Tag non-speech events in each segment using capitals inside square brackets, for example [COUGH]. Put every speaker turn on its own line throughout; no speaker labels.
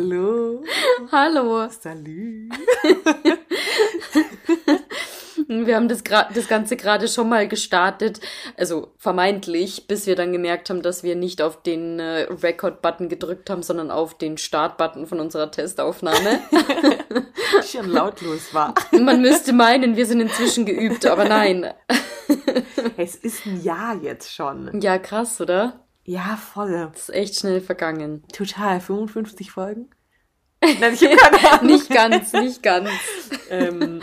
Hallo.
Hallo.
Salü. [LAUGHS]
Wir haben das, das Ganze gerade schon mal gestartet, also vermeintlich, bis wir dann gemerkt haben, dass wir nicht auf den äh, Record-Button gedrückt haben, sondern auf den Start-Button von unserer Testaufnahme. [LAUGHS]
schon lautlos war. [LAUGHS]
Man müsste meinen, wir sind inzwischen geübt, aber nein.
es ist ein Jahr jetzt schon.
Ja, krass, oder?
Ja, voll.
Das ist echt schnell vergangen.
Total. 55 Folgen?
Nein, ich keine [LAUGHS] nicht ganz, nicht ganz. ähm,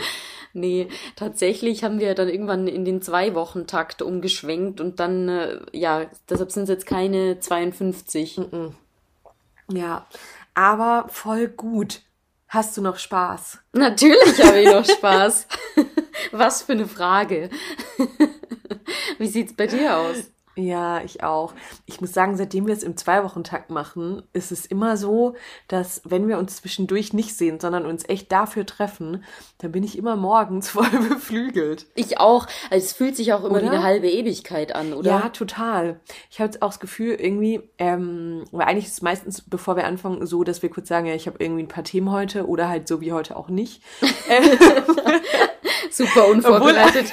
Nee, tatsächlich haben wir dann irgendwann in den Zwei-Wochen-Takt umgeschwenkt und dann, äh, ja, deshalb sind es jetzt keine 52.
Ja, aber voll gut. Hast du noch Spaß?
Natürlich habe ich noch Spaß. [LAUGHS] Was für eine Frage. [LAUGHS] Wie sieht's bei dir aus?
Ja, ich auch. Ich muss sagen, seitdem wir es im Zwei-Wochen-Takt machen, ist es immer so, dass wenn wir uns zwischendurch nicht sehen, sondern uns echt dafür treffen, dann bin ich immer morgens [LAUGHS] voll beflügelt.
Ich auch. Also es fühlt sich auch immer oder? wie eine halbe Ewigkeit an, oder?
Ja, total. Ich habe auch das Gefühl, irgendwie, ähm, weil eigentlich ist es meistens, bevor wir anfangen, so, dass wir kurz sagen, ja, ich habe irgendwie ein paar Themen heute oder halt so wie heute auch nicht. [LAUGHS]
Super [LAUGHS] unvorbereitet.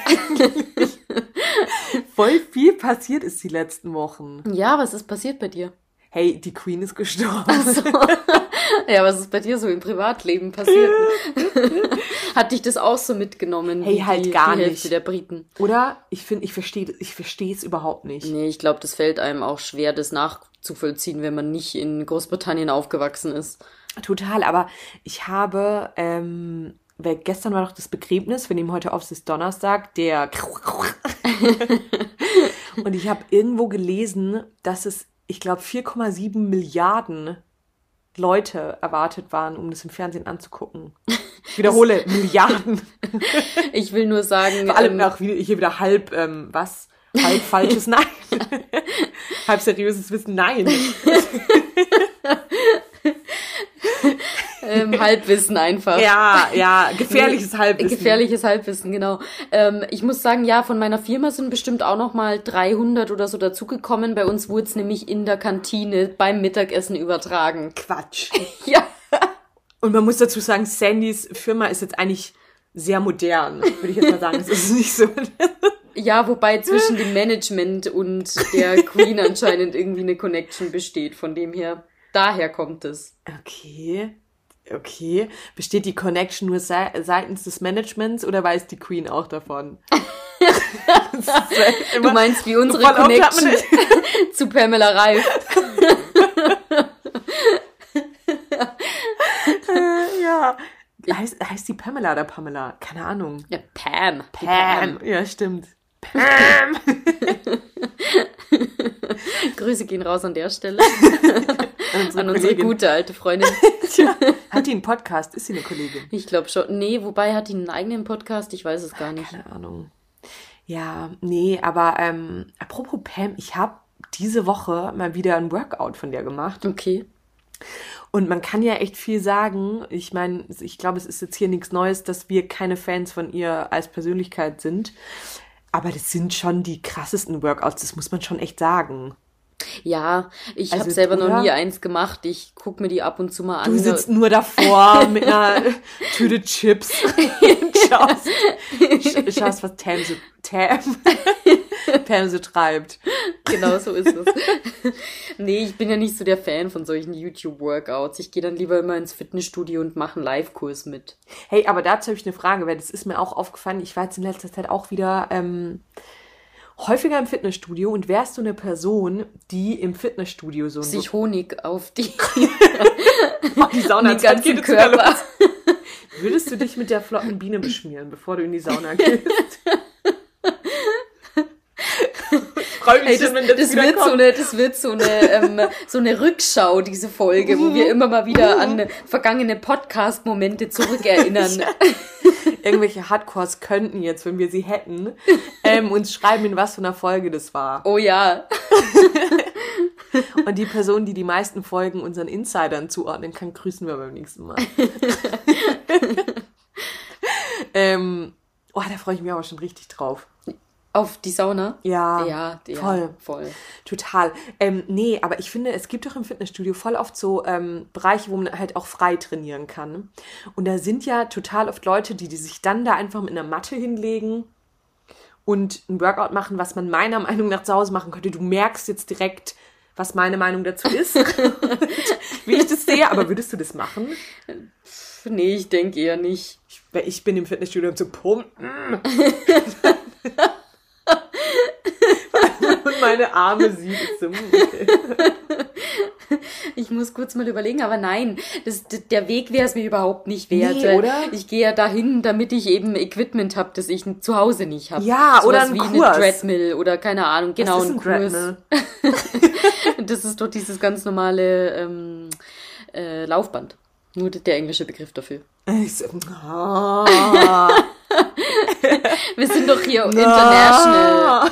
Voll viel passiert ist die letzten Wochen.
Ja, was ist passiert bei dir?
Hey, die Queen ist gestorben.
Ach so. [LAUGHS] Ja, was ist bei dir so im Privatleben passiert? [LAUGHS] Hat dich das auch so mitgenommen?
Hey, halt die, gar
die
Hälfte
nicht. der Briten.
Oder? Ich finde, ich verstehe ich verstehe es überhaupt nicht.
Nee, ich glaube, das fällt einem auch schwer, das nachzuvollziehen, wenn man nicht in Großbritannien aufgewachsen ist.
Total, aber ich habe ähm, weil gestern war doch das Begräbnis, wir nehmen heute auf, es ist Donnerstag, der [LAUGHS] und ich habe irgendwo gelesen, dass es, ich glaube, 4,7 Milliarden Leute erwartet waren, um das im Fernsehen anzugucken. Ich wiederhole, [LAUGHS] Milliarden. [LAUGHS]
Ich will nur sagen.
Vor allem ähm, auch hier wieder halb, ähm, was? Halb falsches Nein. halb seriöses Wissen Nein
ähm, Halbwissen einfach.
Ja, [LAUGHS] ja, gefährliches nee, Halbwissen.
Gefährliches Halbwissen, genau. Ähm, ich muss sagen, ja, von meiner Firma sind bestimmt auch noch mal 300 oder so dazugekommen. Bei uns wurde es nämlich in der Kantine beim Mittagessen übertragen.
Quatsch. [LAUGHS]
ja.
Und man muss dazu sagen, Sandys Firma ist jetzt eigentlich sehr modern, würde ich jetzt mal sagen. Das ist nicht so.
Ja, wobei zwischen dem Management und der Queen anscheinend irgendwie eine Connection besteht. Von dem her, daher kommt es.
Okay okay, besteht die Connection nur se seitens des Managements oder weiß die Queen auch davon? [LAUGHS]
du meinst wie unsere Connection [LAUGHS] zu Pamela Reif. [LAUGHS]
ja. Heißt, heißt die Pamela oder Pamela? Keine Ahnung.
Ja, Pam.
Pam. Ja, stimmt. Pam. [LAUGHS]
Grüße gehen raus an der Stelle. [LAUGHS] unsere an unsere gute alte Freundin. [LAUGHS]
Tja, hat die einen Podcast? Ist sie eine Kollegin?
Ich glaube schon. Nee, wobei hat die einen eigenen Podcast? Ich weiß es gar nicht.
Keine Ahnung. Ja, nee, aber ähm, apropos Pam, ich habe diese Woche mal wieder ein Workout von dir gemacht.
Okay.
Und man kann ja echt viel sagen. Ich meine, ich glaube, es ist jetzt hier nichts Neues, dass wir keine Fans von ihr als Persönlichkeit sind. Aber das sind schon die krassesten Workouts, das muss man schon echt sagen.
Ja, ich also, habe selber noch nie eins gemacht. Ich guck mir die ab und zu mal an.
Du sitzt nur davor [LAUGHS] mit einer Tüte Chips. [LAUGHS] schaust, schaust, was Tam so, Tam, [LAUGHS] Pam so treibt.
Genau so ist es. [LAUGHS] nee, ich bin ja nicht so der Fan von solchen YouTube-Workouts. Ich gehe dann lieber immer ins Fitnessstudio und mache einen Live-Kurs mit.
Hey, aber dazu habe ich eine Frage, weil das ist mir auch aufgefallen. Ich war jetzt in letzter Zeit auch wieder ähm, häufiger im Fitnessstudio und wärst du eine Person, die im Fitnessstudio so
sich Honig auf die, [LAUGHS]
auf die Sauna [LAUGHS] die ganzen Körper. Würdest du dich mit der flotten Biene beschmieren, bevor du in die Sauna gehst?
Freue mich hey, das, schon, wenn das, das wird kommt. so eine, Das wird so eine, ähm, so eine Rückschau, diese Folge, wo wir immer mal wieder an vergangene Podcast-Momente zurückerinnern. [LAUGHS]
Irgendwelche Hardcores könnten jetzt, wenn wir sie hätten, ähm, uns schreiben, in was für einer Folge das war.
Oh ja. [LAUGHS]
Und die Person, die die meisten Folgen unseren Insidern zuordnen kann, grüßen wir beim nächsten Mal. [LAUGHS] ähm, oh, da freue ich mich aber schon richtig drauf.
Auf die Sauna? Ja.
Ja, ja voll. voll. Total. Ähm, nee, aber ich finde, es gibt doch im Fitnessstudio voll oft so ähm, Bereiche, wo man halt auch frei trainieren kann. Und da sind ja total oft Leute, die, die sich dann da einfach mit einer Matte hinlegen und ein Workout machen, was man meiner Meinung nach zu Hause machen könnte. Du merkst jetzt direkt, was meine Meinung dazu ist, [LAUGHS] wie ich das sehe. Aber würdest du das machen?
Nee, ich denke eher nicht.
Ich, ich bin im Fitnessstudio um zu pumpen. [LAUGHS] [LAUGHS] und meine Arme sieht.
Ich muss kurz mal überlegen, aber nein, das, der Weg wäre es mir überhaupt nicht wert. Nee, oder? Ich gehe ja dahin, damit ich eben Equipment habe, das ich zu Hause nicht habe. Ja, so oder ein wie Kurs. eine Treadmill oder keine Ahnung, genau, ein, ein Kurs. [LAUGHS] das ist doch dieses ganz normale ähm, äh, Laufband. Nur der englische Begriff dafür. Ich so, oh. [LAUGHS] [LAUGHS] Wir sind doch hier international.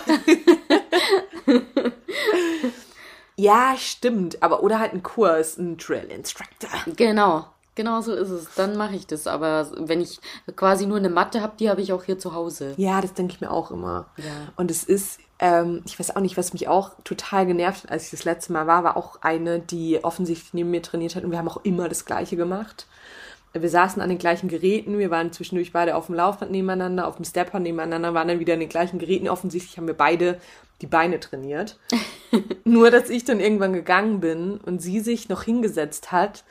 ja, stimmt. Aber oder halt ein Kurs, ein Drill Instructor.
Genau. Genau so ist es. Dann mache ich das. Aber wenn ich quasi nur eine Matte habe, die habe ich auch hier zu Hause.
Ja, das denke ich mir auch immer. Ja. Und es ist, ähm, ich weiß auch nicht, was mich auch total genervt hat, als ich das letzte Mal war, war auch eine, die offensichtlich neben mir trainiert hat und wir haben auch immer das Gleiche gemacht wir saßen an den gleichen Geräten, wir waren zwischendurch beide auf dem Laufband nebeneinander, auf dem Stepper nebeneinander, waren dann wieder an den gleichen Geräten. Offensichtlich haben wir beide die Beine trainiert. [LAUGHS] Nur, dass ich dann irgendwann gegangen bin und sie sich noch hingesetzt hat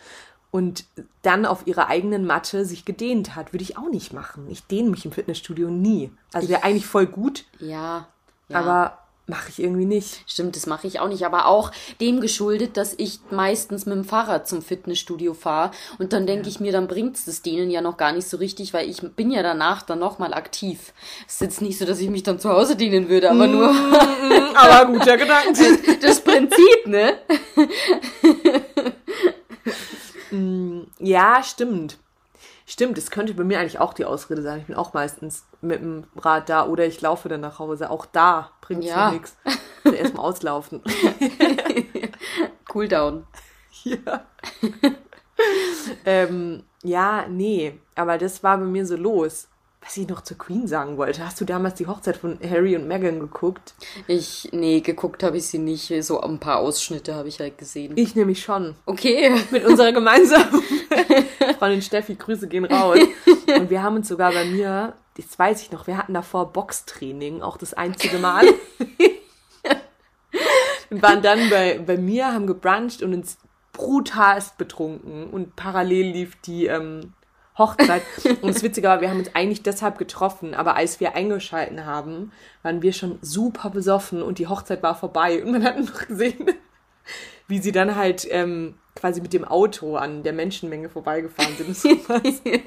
und dann auf ihrer eigenen Matte sich gedehnt hat, würde ich auch nicht machen. Ich dehne mich im Fitnessstudio nie. Also wäre eigentlich voll gut. Ja. ja. Aber Mache ich irgendwie nicht.
Stimmt, das mache ich auch nicht. Aber auch dem geschuldet, dass ich meistens mit dem Fahrrad zum Fitnessstudio fahre. Und dann denke ja. ich mir, dann bringt's das denen ja noch gar nicht so richtig, weil ich bin ja danach dann nochmal aktiv. Es ist jetzt nicht so, dass ich mich dann zu Hause dienen würde, aber nur. Mm, aber [LAUGHS] guter Gedanke. Das Prinzip, ne? [LAUGHS]
Mm, ja, stimmt. Stimmt, das könnte bei mir eigentlich auch die Ausrede sein. Ich bin auch meistens mit dem Rad da oder ich laufe dann nach Hause. Auch da bringt es ja. nichts. Erstmal auslaufen. [LAUGHS]
cool down. [LAUGHS]
Ja. ähm, ja, nee, aber das war bei mir so los was ich noch zur Queen sagen wollte. Hast du damals die Hochzeit von Harry und Meghan geguckt?
Ich, nee, geguckt habe ich sie nicht. So ein paar Ausschnitte habe ich halt gesehen.
Ich nämlich schon. Okay. Mit unserer [LAUGHS] gemeinsamen Freundin Steffi, Grüße gehen raus. Und wir haben uns sogar bei mir, das weiß ich noch, wir hatten davor Boxtraining, auch das einzige Mal. und waren dann bei, bei mir, haben gebruncht und uns brutalst betrunken. Und parallel lief die ähm, Hochzeit. Und das Witzige war, wir haben uns eigentlich deshalb getroffen, aber als wir eingeschalten haben, waren wir schon super besoffen und die Hochzeit war vorbei. Und man hat noch gesehen, [LAUGHS] wie sie dann halt ähm, quasi mit dem Auto an der Menschenmenge vorbeigefahren sind. [LAUGHS]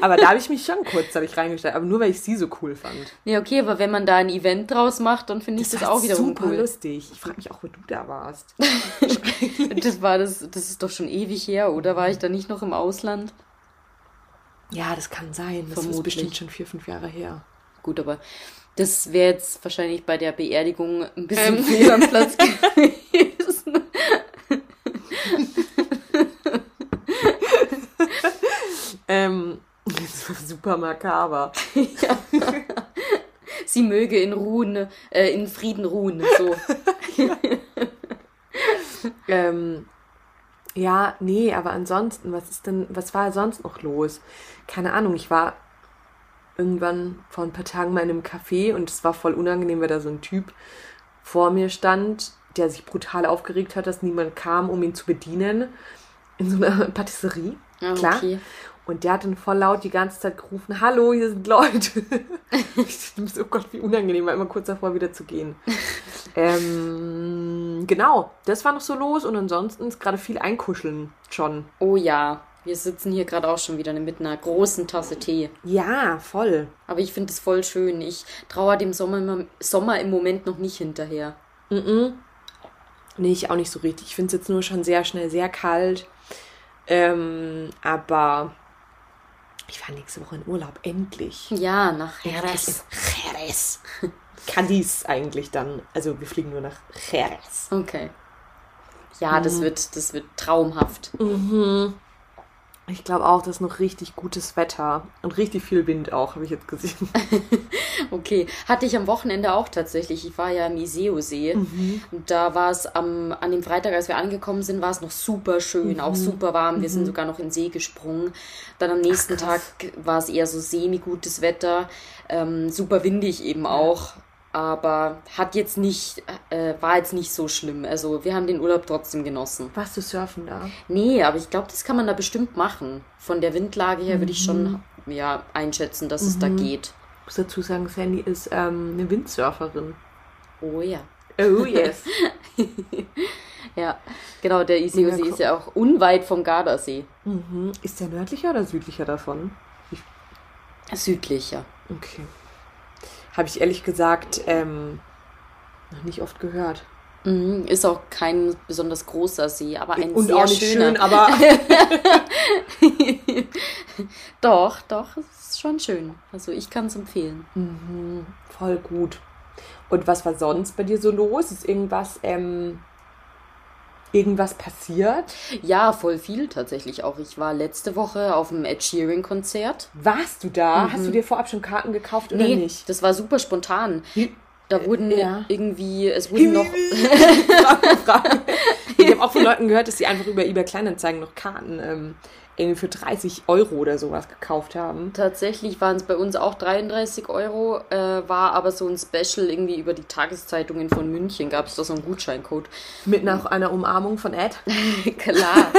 aber da habe ich mich schon kurz ich reingestellt, aber nur weil ich sie so cool fand.
Ja, okay, aber wenn man da ein Event draus macht, dann finde ich das, das auch wieder
super cool. lustig. Ich frage mich auch, wo du da warst. [LAUGHS] [LAUGHS]
das war das, das ist doch schon ewig her, oder war ich da nicht noch im Ausland?
Ja, das kann sein. Das Vermutlich. ist bestimmt schon vier, fünf Jahre her.
Gut, aber das wäre jetzt wahrscheinlich bei der Beerdigung ein bisschen ähm. [LAUGHS] fehl am Platz gewesen.
ähm, das [LAUGHS] war super makaber. ja. [LAUGHS]
Sie möge in Ruhen, äh, in Frieden ruhen. So. [LAUGHS]
ähm, ja, nee, aber ansonsten, was ist denn, was war sonst noch los? Keine Ahnung, ich war irgendwann vor ein paar Tagen mal in einem Café und es war voll unangenehm, weil da so ein Typ vor mir stand, der sich brutal aufgeregt hat, dass niemand kam, um ihn zu bedienen. In so einer Patisserie, ah, klar. Okay. Und der hat dann voll laut die ganze Zeit gerufen, hallo, hier sind Leute. [LAUGHS] ich dachte, oh Gott, wie unangenehm, war immer kurz davor wieder zu gehen. ähm, genau, das war noch so los und ansonsten ist gerade viel Einkuscheln schon.
Oh ja, wir sitzen hier gerade auch schon wieder mit einer großen Tasse Tee.
Ja, voll.
Aber ich finde es voll schön. Ich traue dem Sommer, Sommer im Moment noch nicht hinterher. Mm, -mm.
Nee, ich auch nicht so richtig. Ich finde es jetzt nur schon sehr schnell sehr kalt. Ähm, aber ich fahre nächste Woche in Urlaub, endlich.
Ja, nach Jerez.
Jerez. [LAUGHS] Cadiz eigentlich dann. Also wir fliegen nur nach Jerez.
Okay. Ja, mhm. das wird, das wird traumhaft. Mhm.
Ich glaube auch, das ist noch richtig gutes Wetter und richtig viel Wind auch, habe ich jetzt gesehen. [LAUGHS]
okay, hatte ich am Wochenende auch tatsächlich. Ich war ja im Iseo-See mhm. und da war es am, an dem Freitag, als wir angekommen sind, war es noch super schön, mhm. auch super warm. Wir mhm. sind sogar noch in den See gesprungen. Dann am nächsten Ach, Tag war es eher so semi-gutes Wetter, ähm, super windig eben auch aber hat jetzt nicht, äh, war jetzt nicht so schlimm. Also wir haben den Urlaub trotzdem genossen.
Warst du surfen da?
Nee, aber ich glaube, das kann man da bestimmt machen. Von der Windlage her mhm. würde ich schon mhm. ja, einschätzen, dass mhm. es da mhm. geht.
Ich muss dazu sagen, Sandy ist ähm, eine Windsurferin.
Oh ja.
Oh yes. [LAUGHS]
ja, genau, der Isiosee ist ja auch unweit vom Gardasee.
Mhm. Ist der nördlicher oder südlicher davon? Ich...
Südlicher.
Okay. Habe ich ehrlich gesagt ähm, noch nicht oft gehört.
Mhm, ist auch kein besonders großer See, aber ein
Und
sehr
auch nicht schöner. schön, aber. [LAUGHS]
doch, doch, es ist schon schön. Also ich kann es empfehlen.
Mhm, voll gut. Und was war sonst bei dir so los? Ist irgendwas ähm, irgendwas passiert?
Ja, voll viel tatsächlich auch. Ich war letzte Woche auf dem Ed Sheeran Konzert.
Warst du da? Mhm. Hast du dir vorab schon Karten gekauft oder nee, nicht?
das war super spontan. Da wurden ja. irgendwie, es [LAUGHS] wurden noch.
ich habe auch von Leuten gehört, dass sie einfach über eBay Kleinanzeigen noch Karten ähm, irgendwie für 30 Euro oder sowas gekauft haben.
Tatsächlich waren es bei uns auch 33 Euro, äh, war aber so ein Special irgendwie über die Tageszeitungen von München, gab es da so einen Gutscheincode.
Mit nach einer Umarmung von Ed? [LAUGHS]
Klar.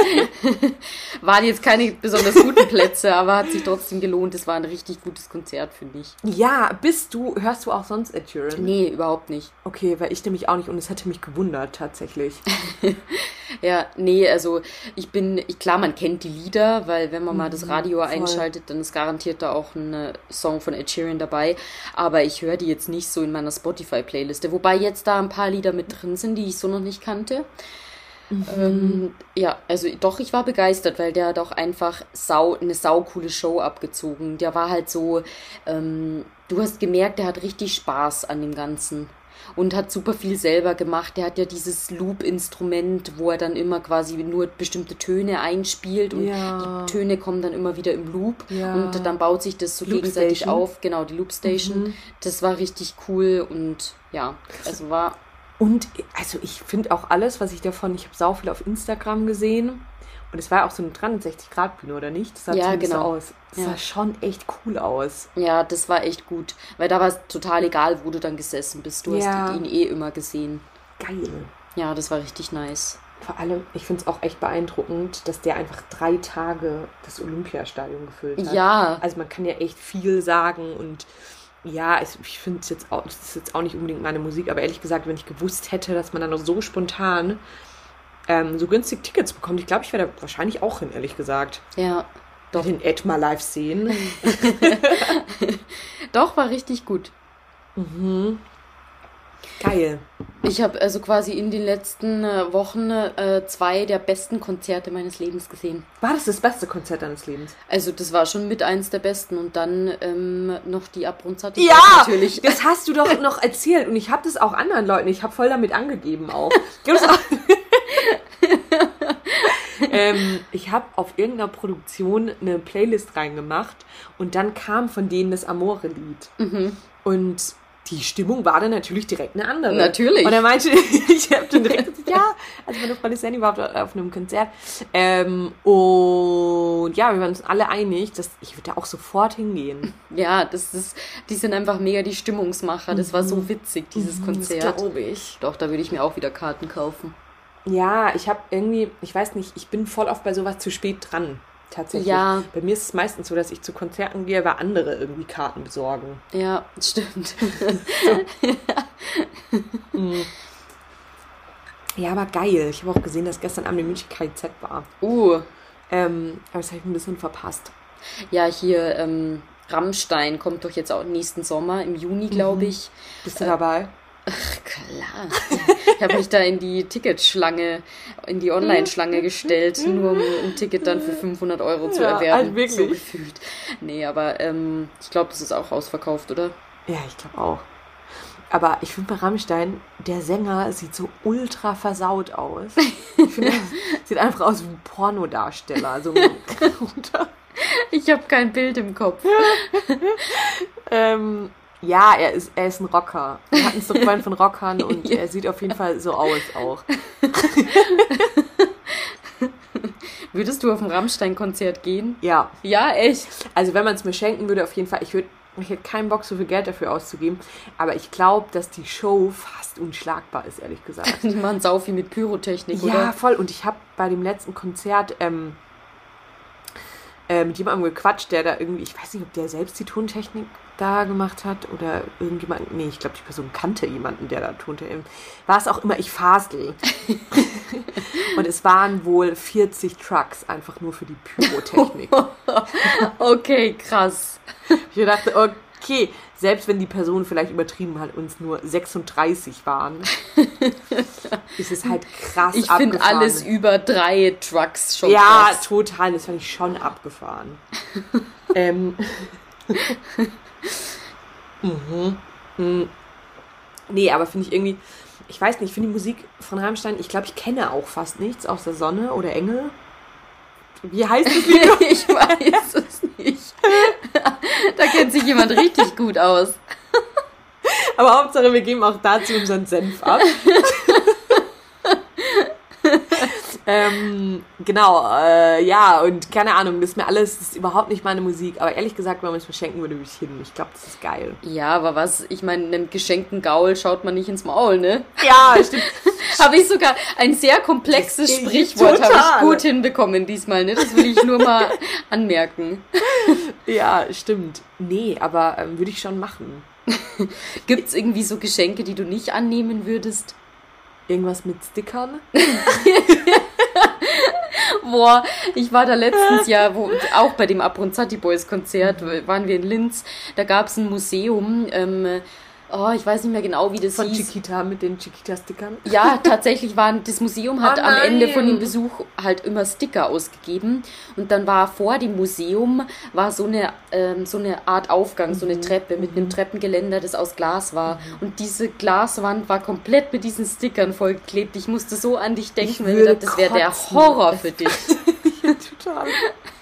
[LAUGHS] Waren jetzt keine besonders guten Plätze, aber hat sich trotzdem gelohnt. Es war ein richtig gutes Konzert, finde ich.
Ja, bist du, hörst du auch sonst Ed Sheeran?
Nee, überhaupt nicht.
Okay, weil ich nämlich auch nicht und es hätte mich gewundert tatsächlich. [LAUGHS]
ja, nee, also ich bin, ich, klar, man kennt die Lieder, Lieder, weil wenn man mal das mhm, Radio Voll. einschaltet, dann ist garantiert da auch ein äh, Song von Ed Sheeran dabei. Aber ich höre die jetzt nicht so in meiner Spotify-Playliste. Wobei jetzt da ein paar Lieder mit drin sind, die ich so noch nicht kannte. Mhm. Ähm, ja, also doch, ich war begeistert, weil der hat auch einfach sau, eine saukoole Show abgezogen. Der war halt so, ähm, du hast gemerkt, der hat richtig Spaß an dem Ganzen und hat super viel selber gemacht. Er hat ja dieses Loop-Instrument, wo er dann immer quasi nur bestimmte Töne einspielt und ja. die Töne kommen dann immer wieder im Loop ja. und dann baut sich das so Loop gegenseitig Station. auf. Genau, die Loop-Station. Mhm. Das war richtig cool und ja, also war
und also ich finde auch alles, was ich davon, ich habe sau viel auf Instagram gesehen und es war auch so eine 360-Grad-Bühne, oder nicht? Das
sah ja, genau. so
aus. Das ja. sah schon echt cool aus.
Ja, das war echt gut. Weil da war es total egal, wo du dann gesessen bist. Du ja. hast ihn eh immer gesehen.
Geil.
Ja, das war richtig nice.
Vor allem, ich finde es auch echt beeindruckend, dass der einfach drei Tage das Olympiastadion gefüllt hat.
Ja.
Also man kann ja echt viel sagen und ja, ich finde es jetzt auch, das ist jetzt auch nicht unbedingt meine Musik, aber ehrlich gesagt, wenn ich gewusst hätte, dass man dann noch so spontan ähm, so günstig Tickets bekommt. Ich glaube, ich werde wahrscheinlich auch hin, ehrlich gesagt.
Ja.
Doch. Den Ed mal live sehen. [LAUGHS]
Doch, war richtig gut.
Mhm. Geil.
Ich habe also quasi in den letzten äh, Wochen äh, zwei der besten Konzerte meines Lebens gesehen.
War das das beste Konzert deines Lebens?
Also das war schon mit eins der besten und dann ähm, noch die Abgrundsatte.
Ja, natürlich. Das hast du doch noch erzählt und ich habe das auch anderen Leuten. Ich habe voll damit angegeben auch. [LAUGHS] ähm, ich habe auf irgendeiner Produktion eine Playlist reingemacht und dann kam von denen das Amore-Lied. Mhm. Und die Stimmung war dann natürlich direkt eine andere.
Natürlich.
Und er meinte, [LAUGHS] ich habe dann direkt gesagt, ja, also meine Freundin Sandy war auf einem Konzert. Ähm, und ja, wir waren uns alle einig, dass ich würde da auch sofort hingehen.
Ja, das ist, die sind einfach mega die Stimmungsmacher. Das war so mhm. witzig, dieses mhm, Konzert. Das
glaube ich.
Doch, da würde ich mir auch wieder Karten kaufen.
Ja, ich habe irgendwie, ich weiß nicht, ich bin voll oft bei sowas zu spät dran. Tatsächlich. Ja. Bei mir ist es meistens so, dass ich zu Konzerten gehe, weil andere irgendwie Karten besorgen.
Ja, stimmt.
Mhm. Ja, aber geil. Ich habe auch gesehen, dass gestern Abend die München KZ war.
Uh.
Ähm, aber das habe ich ein bisschen verpasst.
Ja, hier ähm, Rammstein kommt doch jetzt auch nächsten Sommer, im Juni, glaube mhm. ich.
Bist du äh, dabei?
Ach, klar. Ich habe mich da in die Ticketschlange, in die Online-Schlange gestellt, nur um ein Ticket dann für 500 Euro zu ja, erwerben.
Also wirklich.
So gefühlt. Nee, aber ähm, ich glaube, das ist auch ausverkauft, oder?
Ja, ich glaube auch. aber ich finde bei Rammstein, der Sänger sieht so ultra versaut aus. Ich finde, [LAUGHS] sieht einfach aus wie ein Pornodarsteller. So [LAUGHS]
ich habe kein Bild im Kopf. [LAUGHS]
ähm, ja, er ist, er ist ein Rocker. Wir hatten es doch vorhin von Rockern [LAUGHS] und er sieht auf jeden Fall so aus auch. [LAUGHS]
Würdest du auf ein Rammstein-Konzert gehen?
Ja.
Ja, echt?
Also wenn man es mir schenken würde, auf jeden Fall. Ich würde ich hätte keinen Bock, so viel Geld dafür auszugeben. Aber ich glaube, dass die Show fast unschlagbar ist, ehrlich gesagt. [LAUGHS]
die machen sau viel mit Pyrotechnik,
ja,
oder?
Ja, voll. Und ich habe bei dem letzten Konzert ähm, äh, mit jemandem gequatscht, der da irgendwie, ich weiß nicht, ob der selbst die Tontechnik da gemacht hat oder irgendjemand, nee, ich glaube, die Person kannte jemanden, der da Tontechnik, war es auch immer, ich fasel. [LAUGHS] und es waren wohl 40 Trucks einfach nur für die Pyrotechnik. [LAUGHS]
okay, krass.
Ich dachte, okay, selbst wenn die Person vielleicht übertrieben hat, uns nur 36 waren, [LAUGHS] ist es halt krass
Ich finde alles über drei Trucks
schon Ja, krass. total. Das fand ich schon abgefahren. [LAUGHS] ähm. [LAUGHS] mhm. mhm. Nee, aber finde ich irgendwie, ich weiß nicht, ich finde die Musik von Rammstein, ich glaube, ich kenne auch fast nichts außer Sonne oder Engel. Wie heißt das Lied? [LAUGHS]
ich weiß es nicht. [LAUGHS] da kennt sich jemand richtig gut aus.
Aber Hauptsache, wir geben auch dazu unseren Senf ab. [LAUGHS] ähm, genau, äh, ja, und keine Ahnung, das ist mir alles, das ist überhaupt nicht meine Musik. Aber ehrlich gesagt, wenn man es mir schenken würde, würde ich hin. Ich glaube, das ist geil.
Ja, aber was, ich meine, einem geschenkten Gaul schaut man nicht ins Maul, ne?
Ja, stimmt. [LAUGHS]
habe ich sogar ein sehr komplexes Sprichwort habe ich gut hinbekommen diesmal, ne? Das will ich nur mal [LAUGHS] anmerken.
Ja, stimmt. Nee, aber ähm, würde ich schon machen. [LAUGHS]
Gibt es irgendwie so Geschenke, die du nicht annehmen würdest?
Irgendwas mit Stickern? [LAUGHS]
Boah, ich war da letztens ja, wo, auch bei dem Abronzati Boys Konzert, waren wir in Linz. Da gab es ein Museum, ähm, oh, ich weiß nicht mehr genau, wie das
von
hieß.
Von Chiquita mit den Chiquita-Stickern?
Ja, tatsächlich waren, das Museum hat oh am Ende von dem Besuch halt immer Sticker ausgegeben und dann war vor dem Museum war so eine, ähm, so eine Art Aufgang, so eine mhm. Treppe mit einem mhm. Treppengeländer, das aus Glas war mhm. und diese Glaswand war komplett mit diesen Stickern vollgeklebt. Ich musste so an dich denken, wenn ich dachte, das wäre der Horror für [LAUGHS] dich. ja, total.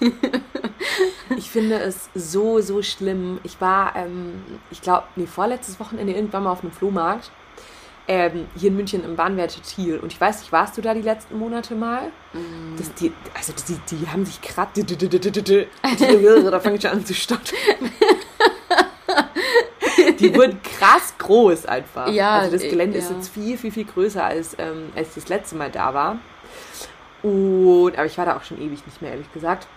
[LAUGHS]
ich finde es so, so schlimm. Ich war, ähm, ich glaube, nee, vorletztes Wochenende irgendwann mal auf einem Flohmarkt. Ähm, hier in München im Bahnwärter Thiel. Und ich weiß nicht, warst du da die letzten Monate mal? Mm. Das, die, also die, die haben sich gerade. Da fange ich schon an zu stottern. die wurden krass groß einfach. Ja, also das Gelände ja. ist jetzt viel, viel, viel größer als, ähm, als das letzte Mal da war. Und, aber ich war da auch schon ewig nicht mehr, ehrlich gesagt.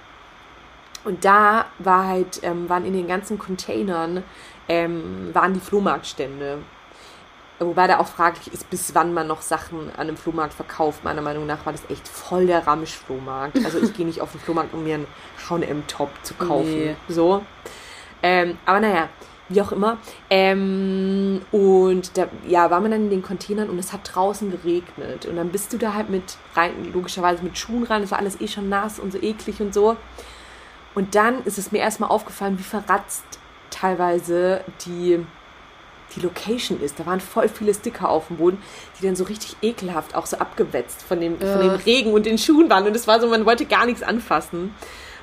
Und da war halt, ähm, waren in den ganzen Containern, ähm, waren die Flohmarktstände. Wobei da auch fraglich ist, bis wann man noch Sachen an einem Flohmarkt verkauft. Meiner Meinung nach war das echt voll der Ramsch-Flohmarkt. Also ich [LAUGHS] gehe nicht auf den Flohmarkt, um mir einen H&M-Top zu kaufen. Nee. So. Ähm, aber naja, wie auch immer. Ähm, und da ja, war man dann in den Containern und es hat draußen geregnet. Und dann bist du da halt mit rein, logischerweise mit Schuhen rein, es war alles eh schon nass und so eklig und so. Und dann ist es mir erstmal aufgefallen, wie verratzt teilweise die, die Location ist. Da waren voll viele Sticker auf dem Boden, die dann so richtig ekelhaft, auch so abgewetzt von dem, ja. von dem Regen und den Schuhen waren. Und es war so, man wollte gar nichts anfassen.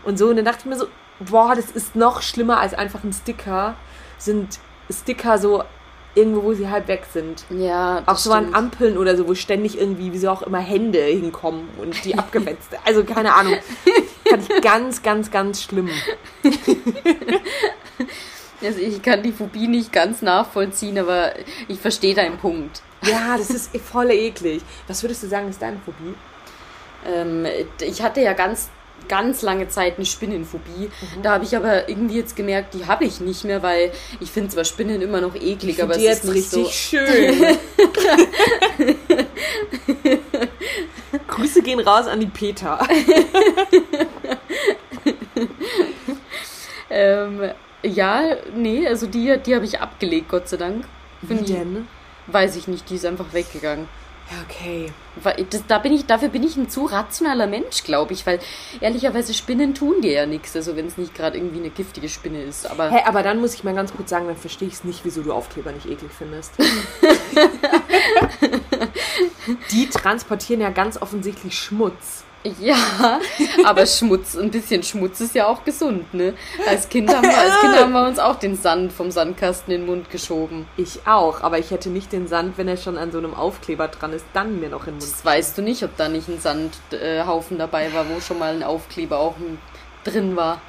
Und so, und dann dachte ich mir so, boah, das ist noch schlimmer als einfach ein Sticker. Sind Sticker so irgendwo, wo sie halb weg sind.
Ja.
Auch so stimmt. an Ampeln oder so, wo ständig irgendwie, wie so auch immer, Hände hinkommen und die abgewetzt. [LAUGHS] Also keine Ahnung. Fand ich ganz, ganz, ganz schlimm. [LAUGHS]
Also ich kann die Phobie nicht ganz nachvollziehen, aber ich verstehe deinen Punkt.
Ja, das ist voll eklig. Was würdest du sagen, ist deine Phobie?
Ähm, ich hatte ja ganz ganz lange Zeit eine Spinnenphobie. Mhm. Da habe ich aber irgendwie jetzt gemerkt, die habe ich nicht mehr, weil ich finde zwar Spinnen immer noch eklig, ich aber es
ist
nicht
richtig so schön. [LAUGHS] Grüße gehen raus an die Peter. [LAUGHS]
ähm, ja, nee, also die, die habe ich abgelegt, Gott sei Dank.
Wie denn?
Weiß ich nicht, die ist einfach weggegangen.
Okay.
Das, da bin ich, dafür bin ich ein zu rationaler Mensch, glaube ich, weil ehrlicherweise Spinnen tun dir ja nichts, also wenn es nicht gerade irgendwie eine giftige Spinne ist. Aber,
hey, aber dann muss ich mal ganz kurz sagen, dann verstehe ich es nicht, wieso du Aufkleber nicht eklig findest. [LAUGHS] Die transportieren ja ganz offensichtlich Schmutz.
Ja, aber Schmutz, ein bisschen Schmutz ist ja auch gesund, ne? Als Kind haben wir, als kind haben wir uns auch den Sand vom Sandkasten in den Mund geschoben.
Ich auch, aber ich hätte nicht den Sand, wenn er schon an so einem Aufkleber dran ist, dann mir noch in den Mund.
Das weißt du nicht, ob da nicht ein Sandhaufen dabei war, wo schon mal ein Aufkleber auch drin war.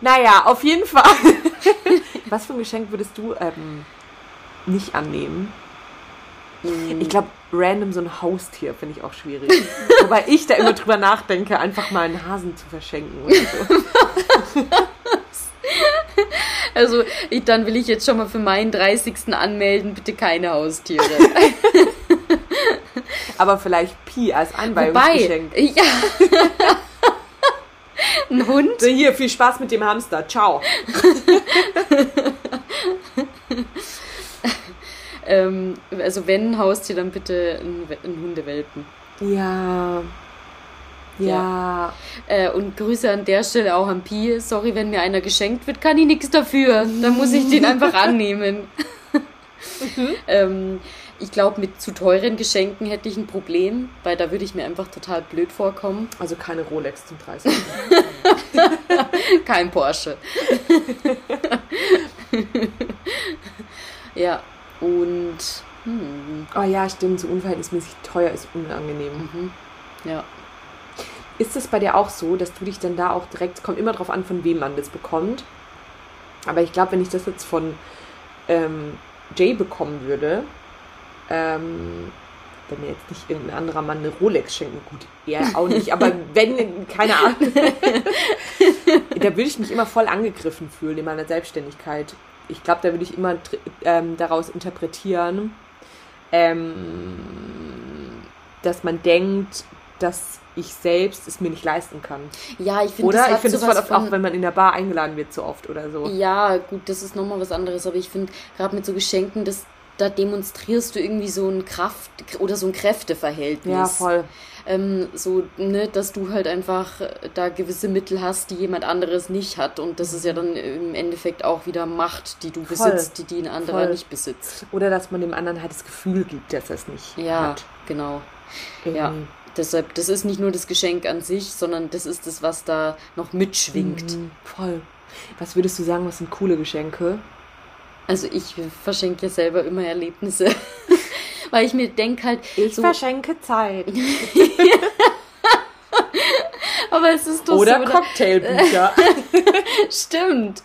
Naja, auf jeden Fall. Was für ein Geschenk würdest du ähm, nicht annehmen? Mm. Ich glaube, random so ein Haustier finde ich auch schwierig. [LAUGHS] Wobei ich da immer drüber nachdenke, einfach mal einen Hasen zu verschenken oder so. [LAUGHS]
Also, ich, dann will ich jetzt schon mal für meinen 30. anmelden, bitte keine Haustiere. [LAUGHS]
Aber vielleicht Pi als Einweihungsgeschenk. Wobei, ja.
Ein Hund?
So, hier, viel Spaß mit dem Hamster. Ciao.
Ähm, also wenn Haustier, dann bitte ein, ein Hundewelpen.
Ja. Ja. ja.
Äh, und Grüße an der Stelle auch an Pi. Sorry, wenn mir einer geschenkt wird, kann ich nichts dafür. Dann muss ich den einfach [LAUGHS] annehmen. Mhm. ähm, ich glaube, mit zu teuren Geschenken hätte ich ein Problem, weil da würde ich mir einfach total blöd vorkommen.
Also keine Rolex zum 30. [LAUGHS]
Kein Porsche. [LAUGHS] ja, und. Hm.
Oh ja, stimmt, so unverhältnismäßig teuer ist unangenehm.
Mhm. Ja.
Ist es bei dir auch so, dass du dich dann da auch direkt, kommt immer drauf an, von wem man das bekommt. Aber ich glaube, wenn ich das jetzt von ähm, Jay bekommen würde, ähm, wenn mir jetzt nicht irgendein anderer Mann eine Rolex schenken, gut, er auch nicht, aber [LAUGHS] wenn, keine Ahnung, [LAUGHS] da würde ich mich immer voll angegriffen fühlen in meiner Selbstständigkeit ich glaube, da würde ich immer ähm, daraus interpretieren, ähm, dass man denkt, dass ich selbst es mir nicht leisten kann.
Ja, ich finde
Oder? Das ich finde es voll oft auch, wenn man in der Bar eingeladen wird, so oft oder so.
Ja, gut, das ist nochmal was anderes, aber ich finde, gerade mit so Geschenken, das, da demonstrierst du irgendwie so ein Kraft- oder so ein Kräfteverhältnis.
Ja, voll
ähm, so, ne, dass du halt einfach äh, da gewisse Mittel hast, die jemand anderes nicht hat. Und das ist ja dann im Endeffekt auch wieder Macht, die du Voll. besitzt, die, die ein anderer Voll. nicht besitzt.
Oder dass man dem anderen halt das Gefühl gibt, dass er es nicht
ja,
hat.
Genau. Irgendwie. Ja, deshalb, das ist nicht nur das Geschenk an sich, sondern das ist das, was da noch mitschwingt.
Mhm, voll. Was würdest du sagen, was sind coole Geschenke?
Also ich verschenke ja selber immer Erlebnisse. [LAUGHS] weil ich mir denke halt.
Ich so, verschenke Zeit. [LAUGHS]
aber es ist doch
Oder so. Cocktailbücher. [LAUGHS]
Stimmt.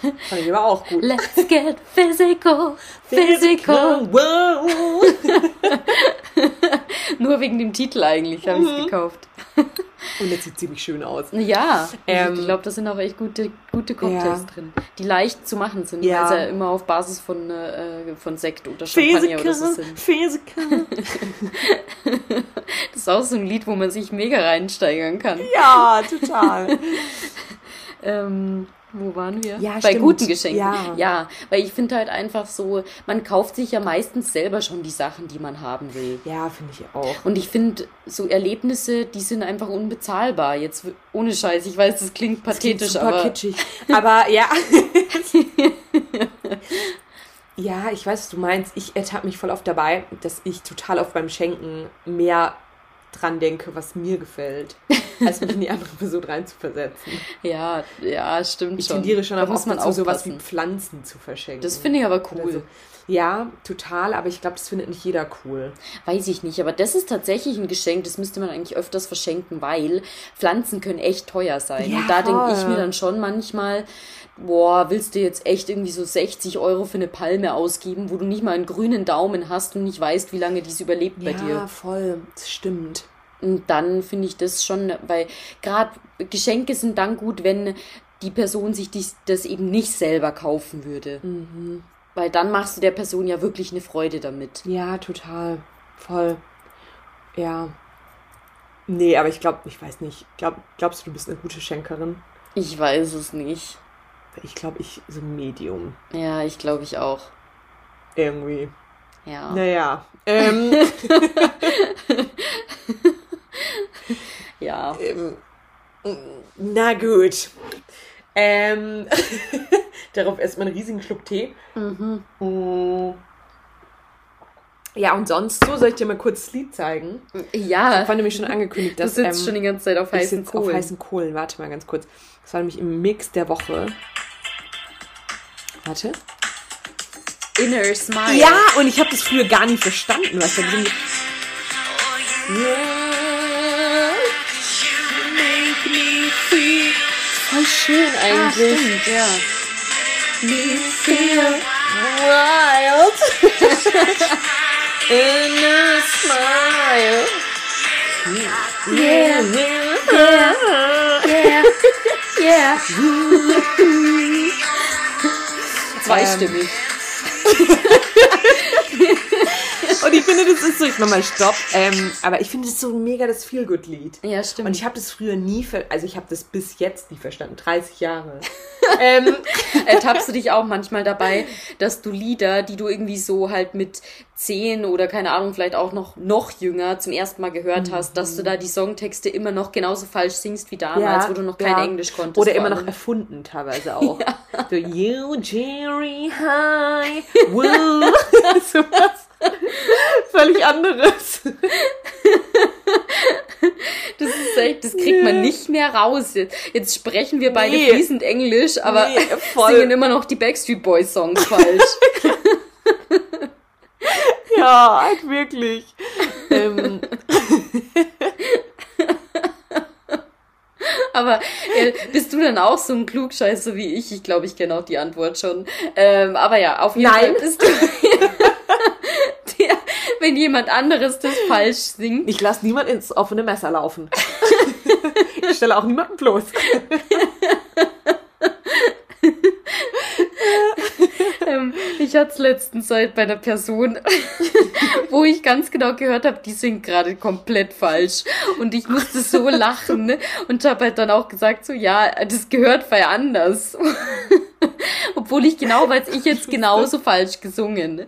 Fand ich aber auch gut.
Let's get physical, physical. Wow. [LAUGHS] Nur wegen dem Titel eigentlich habe ich es mhm. gekauft.
Und das sieht ziemlich schön aus.
Ja, ähm, ich glaube, da sind auch echt gute, gute Cocktails ja. drin, die leicht zu machen sind, ja. weil sie ja immer auf Basis von, äh, von Sekt oder Champagner Fäseke, oder so sind.
Fäseke. [LAUGHS]
das ist auch so ein Lied, wo man sich mega reinsteigern kann.
Ja, total. [LAUGHS]
ähm, wo waren wir?
Ja,
Bei
stimmt.
guten Geschenken.
Ja,
ja weil ich finde halt einfach so, man kauft sich ja meistens selber schon die Sachen, die man haben will.
Ja, finde ich auch.
Und ich finde, so Erlebnisse, die sind einfach unbezahlbar. Jetzt ohne Scheiß, ich weiß, das klingt pathetisch, das
klingt
aber.
kitschig. [LAUGHS] Aber ja. [LAUGHS] ja, ich weiß, was du meinst. Ich ertappe mich voll oft dabei, dass ich total oft beim Schenken mehr dran denke, was mir gefällt, [LAUGHS] als mich in die andere Person reinzuversetzen.
Ja, ja, stimmt
ich schon. Ich tendiere schon auch oft dazu, sowas wie Pflanzen zu verschenken.
Das finde ich aber cool. So.
Ja, total, aber ich glaube, das findet nicht jeder cool.
Weiß ich nicht, aber das ist tatsächlich ein Geschenk, das müsste man eigentlich öfters verschenken, weil Pflanzen können echt teuer sein. Ja, Und da denke ich mir dann schon manchmal, boah, willst du jetzt echt irgendwie so 60 Euro für eine Palme ausgeben, wo du nicht mal einen grünen Daumen hast und nicht weißt, wie lange dies überlebt
ja,
bei dir.
Ja, voll, das stimmt.
Und dann finde ich das schon, weil gerade Geschenke sind dann gut, wenn die Person sich dies, das eben nicht selber kaufen würde.
Mhm.
Weil dann machst du der Person ja wirklich eine Freude damit.
Ja, total. Voll. Ja. Nee, aber ich glaube, ich weiß nicht. Glaub, glaubst du, du bist eine gute Schenkerin?
Ich weiß es nicht.
Ich glaube, ich so ein Medium.
Ja, ich glaube ich auch.
Irgendwie. Ja. Naja. Ähm. [LAUGHS] ja. Ähm, na gut. Ähm, [LAUGHS] darauf erstmal einen riesigen Schluck Tee. Mhm. Mm. Ja, und sonst so, soll ich dir mal kurz das Lied zeigen? Ja. Ich war nämlich schon angekündigt, dass. Du sitzt ähm, schon die ganze Zeit auf heißen Kohlen. Auf heißen Kohlen, warte mal ganz kurz. Das war nämlich im Mix der Woche. Warte. Inner Smile. Ja, und ich habe das früher gar nicht verstanden, was da drin ist. Voll schön eigentlich. Ah, stimmt, ja. Me feel wild. [LAUGHS] Inner smile. Yeah, yeah, yeah, yeah. [LAUGHS] Zweistimmig. [LAUGHS] Und ich finde, das ist so, ich mach mal Stopp, ähm, aber ich finde das so mega das Feel-Good-Lied. Ja, stimmt. Und ich habe das früher nie, also ich habe das bis jetzt nie verstanden, 30 Jahre. [LAUGHS] ähm.
Ertappst du dich auch manchmal dabei, dass du Lieder, die du irgendwie so halt mit zehn oder keine Ahnung, vielleicht auch noch, noch jünger zum ersten Mal gehört hast, dass du da die Songtexte immer noch genauso falsch singst wie damals, ja, wo du noch kein ja. Englisch
konntest. Oder immer noch erfunden teilweise [LAUGHS] auch. Ja. So, you, Jerry, hi, woo. [LAUGHS] Sowas. Völlig anderes.
Das ist echt, das kriegt man nicht mehr raus. Jetzt, jetzt sprechen wir beide nee. fließend Englisch, aber nee, singen immer noch die Backstreet Boys Songs falsch. [LAUGHS]
ja, halt wirklich. ähm. [LAUGHS]
Aber äh, bist du dann auch so ein Klugscheißer wie ich? Ich glaube, ich kenne auch die Antwort schon. Ähm, aber ja, auf jeden Nein. Fall bist du. [LAUGHS] der, wenn jemand anderes das falsch singt.
Ich lasse niemand ins offene Messer laufen. [LAUGHS] ich stelle auch niemanden bloß. [LAUGHS]
ich hatte es letztens halt bei einer Person, [LAUGHS] wo ich ganz genau gehört habe, die singt gerade komplett falsch. Und ich musste so [LAUGHS] lachen, ne? Und habe halt dann auch gesagt, so, ja, das gehört bei anders. [LAUGHS] Obwohl ich genau weiß, ich jetzt genauso falsch gesungen.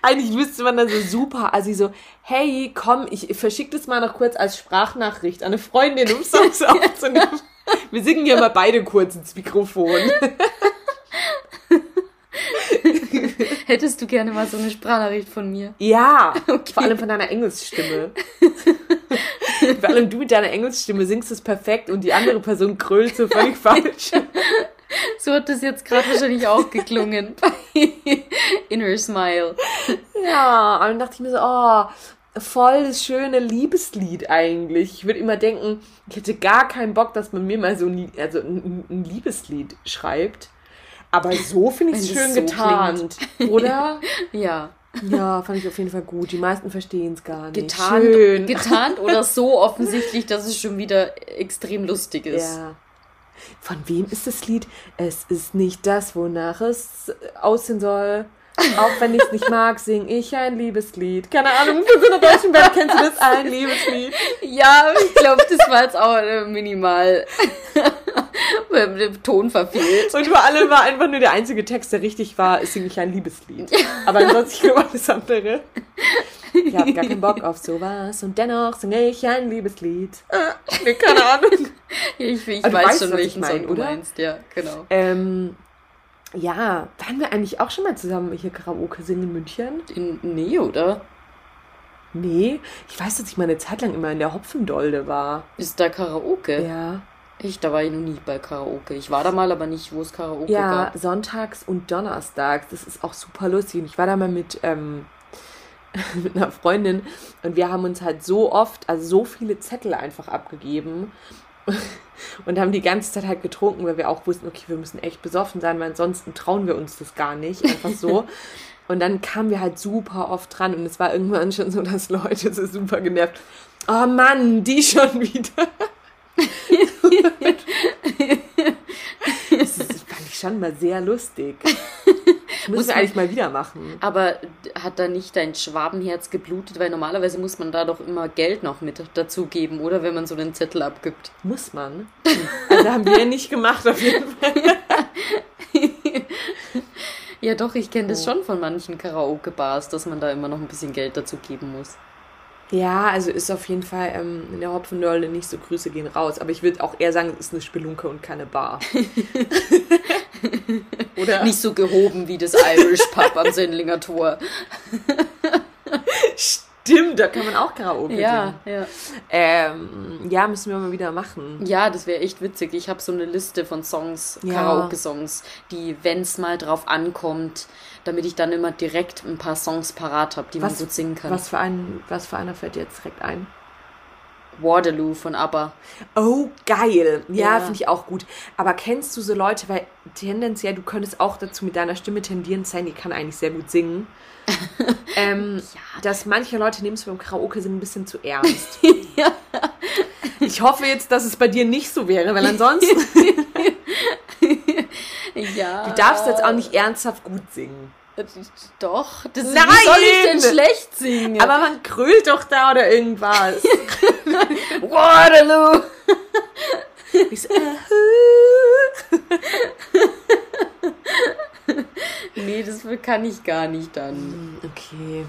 Eigentlich müsste man da so super, also so, hey, komm, ich verschicke das mal noch kurz als Sprachnachricht an eine Freundin, um Songs aufzunehmen. Wir singen ja mal beide kurz ins Mikrofon.
Hättest du gerne mal so eine Sprachnachricht von mir?
Ja, [LAUGHS] okay. vor allem von deiner Engelsstimme. [LAUGHS] vor allem du mit deiner Engelsstimme singst es perfekt und die andere Person krölt so völlig falsch. [LAUGHS]
So hat das jetzt gerade wahrscheinlich auch geklungen bei Inner Smile.
Ja, und dann dachte ich mir so, oh, voll das schöne Liebeslied eigentlich. Ich würde immer denken, ich hätte gar keinen Bock, dass man mir mal so ein, also ein, ein Liebeslied schreibt. Aber so finde ich es schön so getarnt, klingt. [LAUGHS] oder? ja. Ja, fand ich auf jeden Fall gut. Die meisten verstehen es gar nicht.
Getarnt, Schön. getarnt oder [LAUGHS] so offensichtlich, dass es schon wieder extrem lustig ist. Ja.
Von wem ist das Lied? Es ist nicht das, wonach es aussehen soll. Auch wenn ich es nicht mag, singe ich ein Liebeslied. Keine Ahnung, für so eine deutschen Band kennst du das? Ein [LAUGHS] Liebeslied.
Ja, ich glaube, das war jetzt auch äh, minimal. dem Ton verfehlt.
Und für alle war einfach nur der einzige Text, der richtig war, ist singe ich ein Liebeslied. Aber ansonsten nur alles andere. Ich habe gar keinen Bock auf sowas und dennoch singe ich ein Liebeslied. Äh, keine Ahnung. Ich, ich weiß weißt, schon, welchen ich mein, Song du meinst, ja, genau. Ähm, ja, waren wir eigentlich auch schon mal zusammen hier Karaoke singen in München?
In, nee, oder?
Nee, ich weiß, dass ich mal eine Zeit lang immer in der Hopfendolde war.
Ist da Karaoke? Ja. Ich, da war ich noch nie bei Karaoke. Ich war da mal, aber nicht, wo es Karaoke
ja, gab. Ja, sonntags und donnerstags. Das ist auch super lustig. Und ich war da mal mit, ähm, [LAUGHS] mit einer Freundin und wir haben uns halt so oft, also so viele Zettel einfach abgegeben [LAUGHS] und haben die ganze Zeit halt getrunken, weil wir auch wussten, okay, wir müssen echt besoffen sein, weil ansonsten trauen wir uns das gar nicht, einfach so. [LAUGHS] und dann kamen wir halt super oft dran und es war irgendwann schon so, dass Leute so super genervt, oh Mann, die schon wieder das fand ich schon mal sehr lustig. [LAUGHS] Muss, muss man eigentlich mal wieder machen.
Aber hat da nicht dein Schwabenherz geblutet? Weil normalerweise muss man da doch immer Geld noch mit dazugeben, oder? Wenn man so einen Zettel abgibt.
Muss man. Also haben wir nicht gemacht, auf jeden Fall. [LAUGHS]
Ja, doch, ich kenne das oh. schon von manchen Karaoke-Bars, dass man da immer noch ein bisschen Geld dazu geben muss.
Ja, also ist auf jeden Fall ähm, in der Hopfendolle nicht so Grüße gehen raus. Aber ich würde auch eher sagen, es ist eine Spelunke und keine Bar. [LAUGHS]
Oder? Nicht so gehoben wie das Irish Pub am Sendlinger Tor.
Stimmt, da kann man auch Karaoke ja, singen. Ja, ähm, ja, müssen wir mal wieder machen.
Ja, das wäre echt witzig. Ich habe so eine Liste von Songs, ja. Karaoke-Songs, die, wenn es mal drauf ankommt, damit ich dann immer direkt ein paar Songs parat habe, die was, man gut singen kann.
Was für, ein, was für einer fällt dir jetzt direkt ein?
Waterloo von ABBA.
Oh, geil. Ja, ja. finde ich auch gut. Aber kennst du so Leute, weil tendenziell, du könntest auch dazu mit deiner Stimme tendieren sein, die kann eigentlich sehr gut singen. [LAUGHS] ähm, ja. Dass manche Leute nehmen es beim Karaoke sind ein bisschen zu ernst. [LAUGHS] ja. Ich hoffe jetzt, dass es bei dir nicht so wäre, weil ansonsten. [LAUGHS] ja. Du darfst jetzt auch nicht ernsthaft gut singen.
Doch, das Nein! wie soll ich denn schlecht singen?
Aber man krölt doch da oder irgendwas. [LAUGHS] Waterloo! ich so, uh, [LAUGHS]
nee, das kann ich gar nicht dann.
Okay.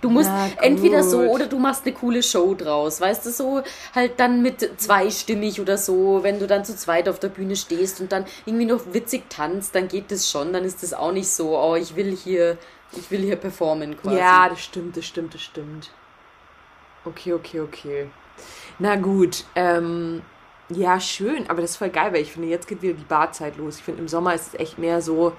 Du musst entweder so oder du machst eine coole Show draus. Weißt du, so halt dann mit zweistimmig oder so, wenn du dann zu zweit auf der Bühne stehst und dann irgendwie noch witzig tanzt, dann geht das schon. Dann ist das auch nicht so, oh, ich will hier, ich will hier performen
quasi. Ja, das stimmt, das stimmt, das stimmt. Okay, okay, okay. Na gut, ähm, ja, schön, aber das ist voll geil, weil ich finde, jetzt geht wieder die Barzeit los. Ich finde, im Sommer ist es echt mehr so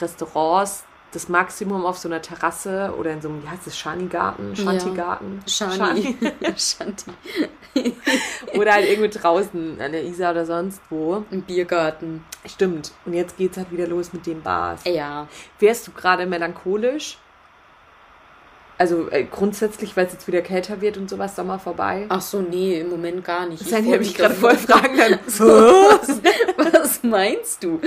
Restaurants, das Maximum auf so einer Terrasse oder in so einem, wie heißt es, Shani-Garten? Shanti-Garten? Ja. Shani. [LAUGHS] Shanti. oder halt irgendwo draußen an der Isar oder sonst wo.
Im Biergarten.
Stimmt. Und jetzt geht's halt wieder los mit den Bars.
Ja.
Wärst du gerade melancholisch? Also äh, grundsätzlich, weil es jetzt wieder kälter wird und sowas, Sommer vorbei?
Ach so, nee, im Moment gar nicht.
Das habe ich gerade voll [LAUGHS] fragen können. [LAUGHS]
was, was meinst du?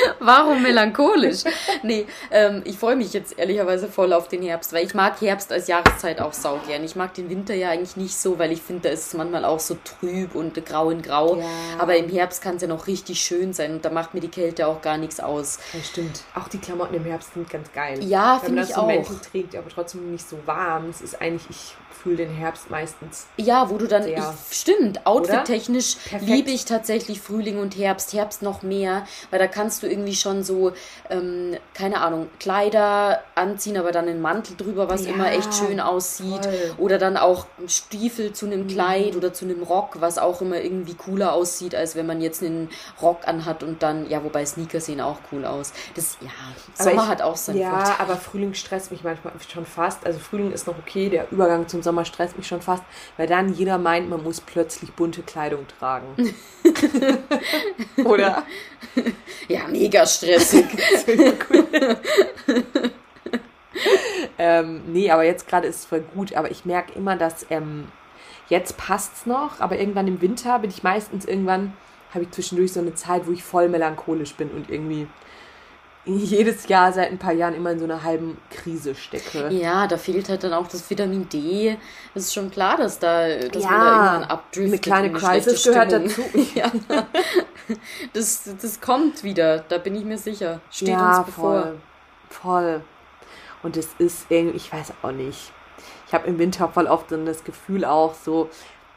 [LAUGHS] Warum melancholisch? Nee, ähm, ich freue mich jetzt ehrlicherweise voll auf den Herbst, weil ich mag Herbst als Jahreszeit auch sau gern. Ich mag den Winter ja eigentlich nicht so, weil ich finde, da ist es manchmal auch so trüb und grau in grau. Ja. Aber im Herbst kann es ja noch richtig schön sein und da macht mir die Kälte auch gar nichts aus.
Ja, stimmt. Auch die Klamotten im Herbst sind ganz geil.
Ja, finde ich so auch. Wenn man
das so trägt, aber trotzdem nicht so warm. Es ist eigentlich, ich fühle den Herbst meistens.
Ja, wo du dann, ich, stimmt, outfit-technisch liebe ich tatsächlich Frühling und Herbst. Herbst noch mehr, weil da kannst du irgendwie schon so, ähm, keine Ahnung, Kleider anziehen, aber dann einen Mantel drüber, was ja, immer echt schön aussieht. Voll. Oder dann auch Stiefel zu einem mhm. Kleid oder zu einem Rock, was auch immer irgendwie cooler aussieht, als wenn man jetzt einen Rock anhat und dann, ja, wobei Sneaker sehen auch cool aus. Das, ja, Sommer ich, hat auch seinen
Ja, Vorteil. aber Frühling stresst mich manchmal schon fast. Also Frühling ist noch okay, der Übergang zum Sommer stresst mich schon fast, weil dann jeder meint, man muss plötzlich bunte Kleidung tragen. [LAUGHS] Oder?
Ja, mega stressig. [LAUGHS]
ähm, nee, aber jetzt gerade ist es voll gut. Aber ich merke immer, dass ähm, jetzt es noch, aber irgendwann im Winter bin ich meistens irgendwann, habe ich zwischendurch so eine Zeit, wo ich voll melancholisch bin und irgendwie [LAUGHS] jedes Jahr seit ein paar Jahren immer in so einer halben Krise stecke.
Ja, da fehlt halt dann auch das Vitamin D. Es ist schon klar, dass da, dass
ja, man da irgendwann abdriftet. Eine kleine Crisis gehört dazu. [LAUGHS]
ja. Das, das kommt wieder, da bin ich mir sicher. Steht
ja, uns bevor. Voll. voll. Und es ist irgendwie, ich weiß auch nicht. Ich habe im Winter voll oft dann das Gefühl auch so,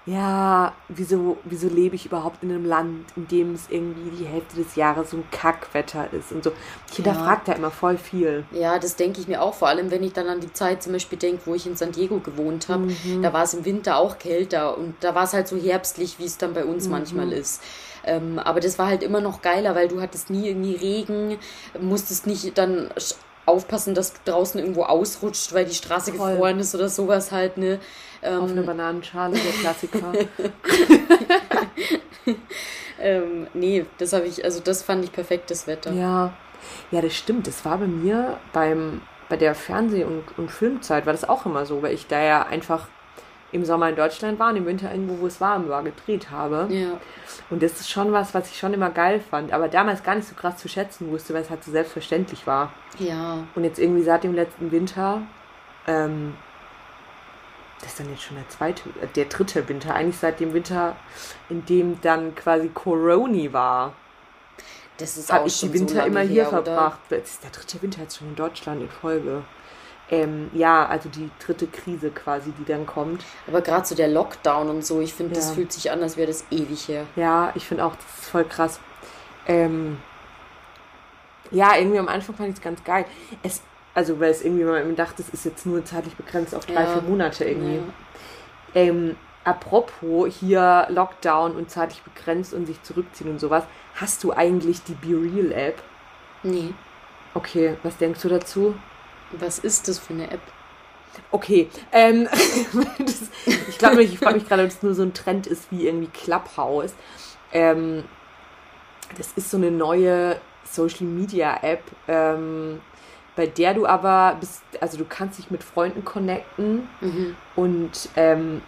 ja, wieso, wieso lebe ich überhaupt in einem Land, in dem es irgendwie die Hälfte des Jahres so ein Kackwetter ist und so. Ich hinterfrage ja. da immer voll viel.
Ja, das denke ich mir auch, vor allem wenn ich dann an die Zeit zum Beispiel denke, wo ich in San Diego gewohnt habe. Mhm. Da war es im Winter auch kälter und da war es halt so herbstlich, wie es dann bei uns mhm. manchmal ist. Ähm, aber das war halt immer noch geiler, weil du hattest nie irgendwie Regen, musstest nicht dann aufpassen, dass du draußen irgendwo ausrutscht, weil die Straße Voll. gefroren ist oder sowas halt, ne?
Ähm, Auf eine Bananenschale, der Klassiker. [LAUGHS]
ähm, nee, das habe ich, also das fand ich perfektes Wetter.
Ja, ja, das stimmt. Das war bei mir beim, bei der Fernseh- und, und Filmzeit war das auch immer so, weil ich da ja einfach im Sommer in Deutschland war und im Winter irgendwo, wo es warm war, gedreht habe.
Ja.
Und das ist schon was, was ich schon immer geil fand, aber damals gar nicht so krass zu schätzen wusste, weil es halt so selbstverständlich war.
Ja.
Und jetzt irgendwie seit dem letzten Winter ähm, das ist dann jetzt schon der zweite, äh, der dritte Winter, eigentlich seit dem Winter, in dem dann quasi Corona war. das ist Hab auch ich die Winter so immer hier her, verbracht. Das ist der dritte Winter jetzt schon in Deutschland in Folge. Ähm, ja, also die dritte Krise quasi, die dann kommt.
Aber gerade so der Lockdown und so, ich finde, ja. das fühlt sich an, als wäre das ewig her.
Ja, ich finde auch, das ist voll krass. Ähm, ja, irgendwie am Anfang fand ich es ganz geil. Es, also, weil es irgendwie mal dachte, es ist jetzt nur zeitlich begrenzt auf drei, ja. vier Monate irgendwie. Ja. Ähm, apropos hier Lockdown und zeitlich begrenzt und sich zurückziehen und sowas, hast du eigentlich die Be Real App? Nee. Okay, was denkst du dazu?
Was ist das für eine App?
Okay, ähm, [LAUGHS] das, ich glaube, ich frage mich gerade, ob es nur so ein Trend ist wie irgendwie Clubhouse. Ähm, das ist so eine neue Social Media App, ähm, bei der du aber bist, also du kannst dich mit Freunden connecten mhm. und ähm,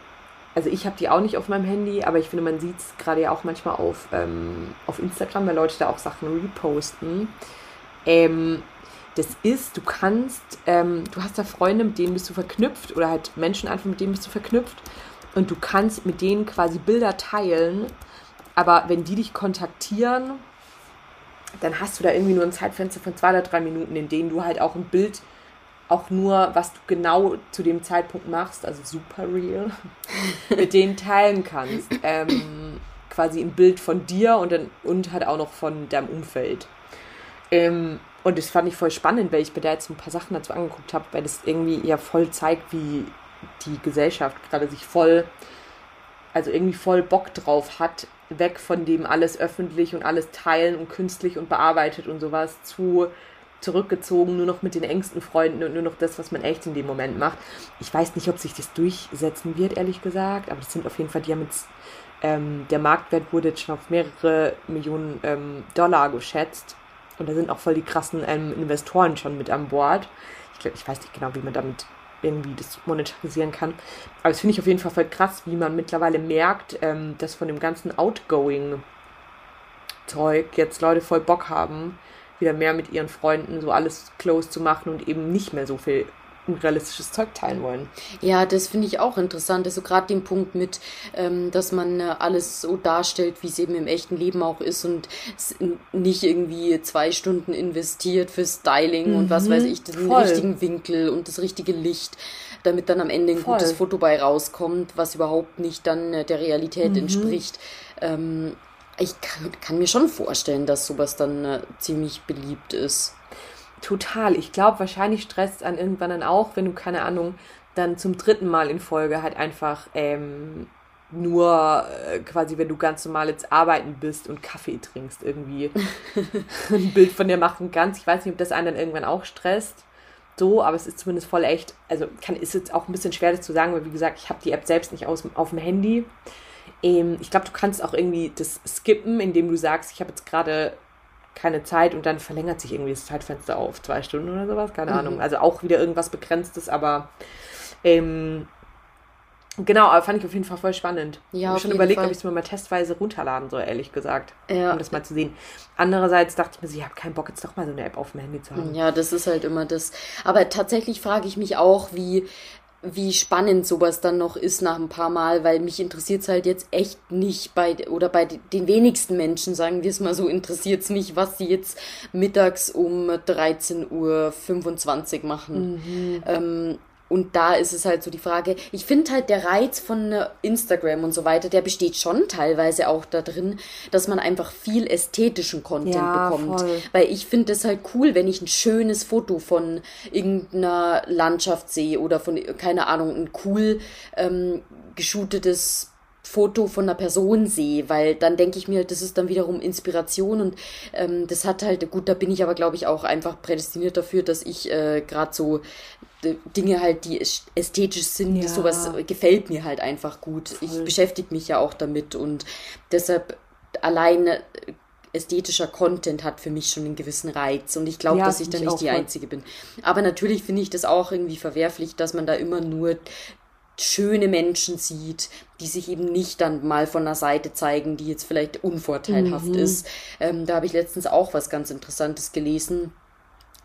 also ich habe die auch nicht auf meinem Handy, aber ich finde, man sieht es gerade ja auch manchmal auf, ähm, auf Instagram, weil Leute da auch Sachen reposten. Ähm, das ist, du kannst, ähm, du hast da Freunde, mit denen bist du verknüpft oder halt Menschen einfach, mit denen bist du verknüpft und du kannst mit denen quasi Bilder teilen, aber wenn die dich kontaktieren, dann hast du da irgendwie nur ein Zeitfenster von zwei oder drei Minuten, in denen du halt auch ein Bild auch nur, was du genau zu dem Zeitpunkt machst, also super real, [LAUGHS] mit denen teilen kannst. Ähm, quasi ein Bild von dir und, dann, und halt auch noch von deinem Umfeld. Ähm, und das fand ich voll spannend, weil ich mir da jetzt ein paar Sachen dazu angeguckt habe, weil das irgendwie ja voll zeigt, wie die Gesellschaft gerade sich voll, also irgendwie voll Bock drauf hat, weg von dem alles öffentlich und alles teilen und künstlich und bearbeitet und sowas zu zurückgezogen, nur noch mit den engsten Freunden und nur noch das, was man echt in dem Moment macht. Ich weiß nicht, ob sich das durchsetzen wird, ehrlich gesagt, aber das sind auf jeden Fall, die haben jetzt, ähm, der Marktwert wurde jetzt schon auf mehrere Millionen ähm, Dollar geschätzt und da sind auch voll die krassen ähm, Investoren schon mit an Bord. Ich glaube, ich weiß nicht genau, wie man damit irgendwie das monetarisieren kann. Aber das finde ich auf jeden Fall voll krass, wie man mittlerweile merkt, ähm, dass von dem ganzen Outgoing-Zeug jetzt Leute voll Bock haben, wieder mehr mit ihren Freunden so alles close zu machen und eben nicht mehr so viel realistisches Zeug teilen wollen.
Ja, das finde ich auch interessant. Also gerade den Punkt mit, ähm, dass man äh, alles so darstellt, wie es eben im echten Leben auch ist und nicht irgendwie zwei Stunden investiert für Styling mhm, und was weiß ich, den voll. richtigen Winkel und das richtige Licht, damit dann am Ende ein voll. gutes Foto bei rauskommt, was überhaupt nicht dann äh, der Realität mhm. entspricht. Ähm, ich kann, kann, mir schon vorstellen, dass sowas dann äh, ziemlich beliebt ist.
Total. Ich glaube, wahrscheinlich stresst es an irgendwann dann auch, wenn du, keine Ahnung, dann zum dritten Mal in Folge halt einfach ähm, nur äh, quasi, wenn du ganz normal jetzt arbeiten bist und Kaffee trinkst, irgendwie [LAUGHS] ein Bild von dir machen kannst. Ich weiß nicht, ob das einen dann irgendwann auch stresst. So, aber es ist zumindest voll echt. Also kann, ist jetzt auch ein bisschen schwer, das zu sagen, weil wie gesagt, ich habe die App selbst nicht aus, auf dem Handy. Ähm, ich glaube, du kannst auch irgendwie das skippen, indem du sagst, ich habe jetzt gerade keine Zeit und dann verlängert sich irgendwie das Zeitfenster auf zwei Stunden oder sowas, keine mhm. Ahnung. Also auch wieder irgendwas Begrenztes, aber ähm, genau, aber fand ich auf jeden Fall voll spannend. Ja, ich habe schon überlegt, Fall. ob ich es mir mal testweise runterladen soll, ehrlich gesagt, ja. um das mal zu sehen. Andererseits dachte ich mir, ich habe keinen Bock, jetzt doch mal so eine App auf dem Handy zu haben.
Ja, das ist halt immer das. Aber tatsächlich frage ich mich auch, wie wie spannend sowas dann noch ist nach ein paar Mal, weil mich interessiert es halt jetzt echt nicht bei, oder bei den wenigsten Menschen, sagen wir es mal so, interessiert es mich, was sie jetzt mittags um 13.25 Uhr machen. Mhm. Ähm, und da ist es halt so die Frage, ich finde halt der Reiz von äh, Instagram und so weiter, der besteht schon teilweise auch da drin, dass man einfach viel ästhetischen Content ja, bekommt. Voll. Weil ich finde es halt cool, wenn ich ein schönes Foto von irgendeiner Landschaft sehe oder von, keine Ahnung, ein cool ähm, geshootetes Foto von einer Person sehe, weil dann denke ich mir, das ist dann wiederum Inspiration und ähm, das hat halt, gut, da bin ich aber glaube ich auch einfach prädestiniert dafür, dass ich äh, gerade so Dinge halt, die ästhetisch sind, ja. sowas gefällt mir halt einfach gut. Voll. Ich beschäftige mich ja auch damit und deshalb alleine ästhetischer Content hat für mich schon einen gewissen Reiz und ich glaube, ja, dass ich da nicht die Einzige bin. Aber natürlich finde ich das auch irgendwie verwerflich, dass man da immer nur schöne Menschen sieht, die sich eben nicht dann mal von der Seite zeigen, die jetzt vielleicht unvorteilhaft mhm. ist. Ähm, da habe ich letztens auch was ganz Interessantes gelesen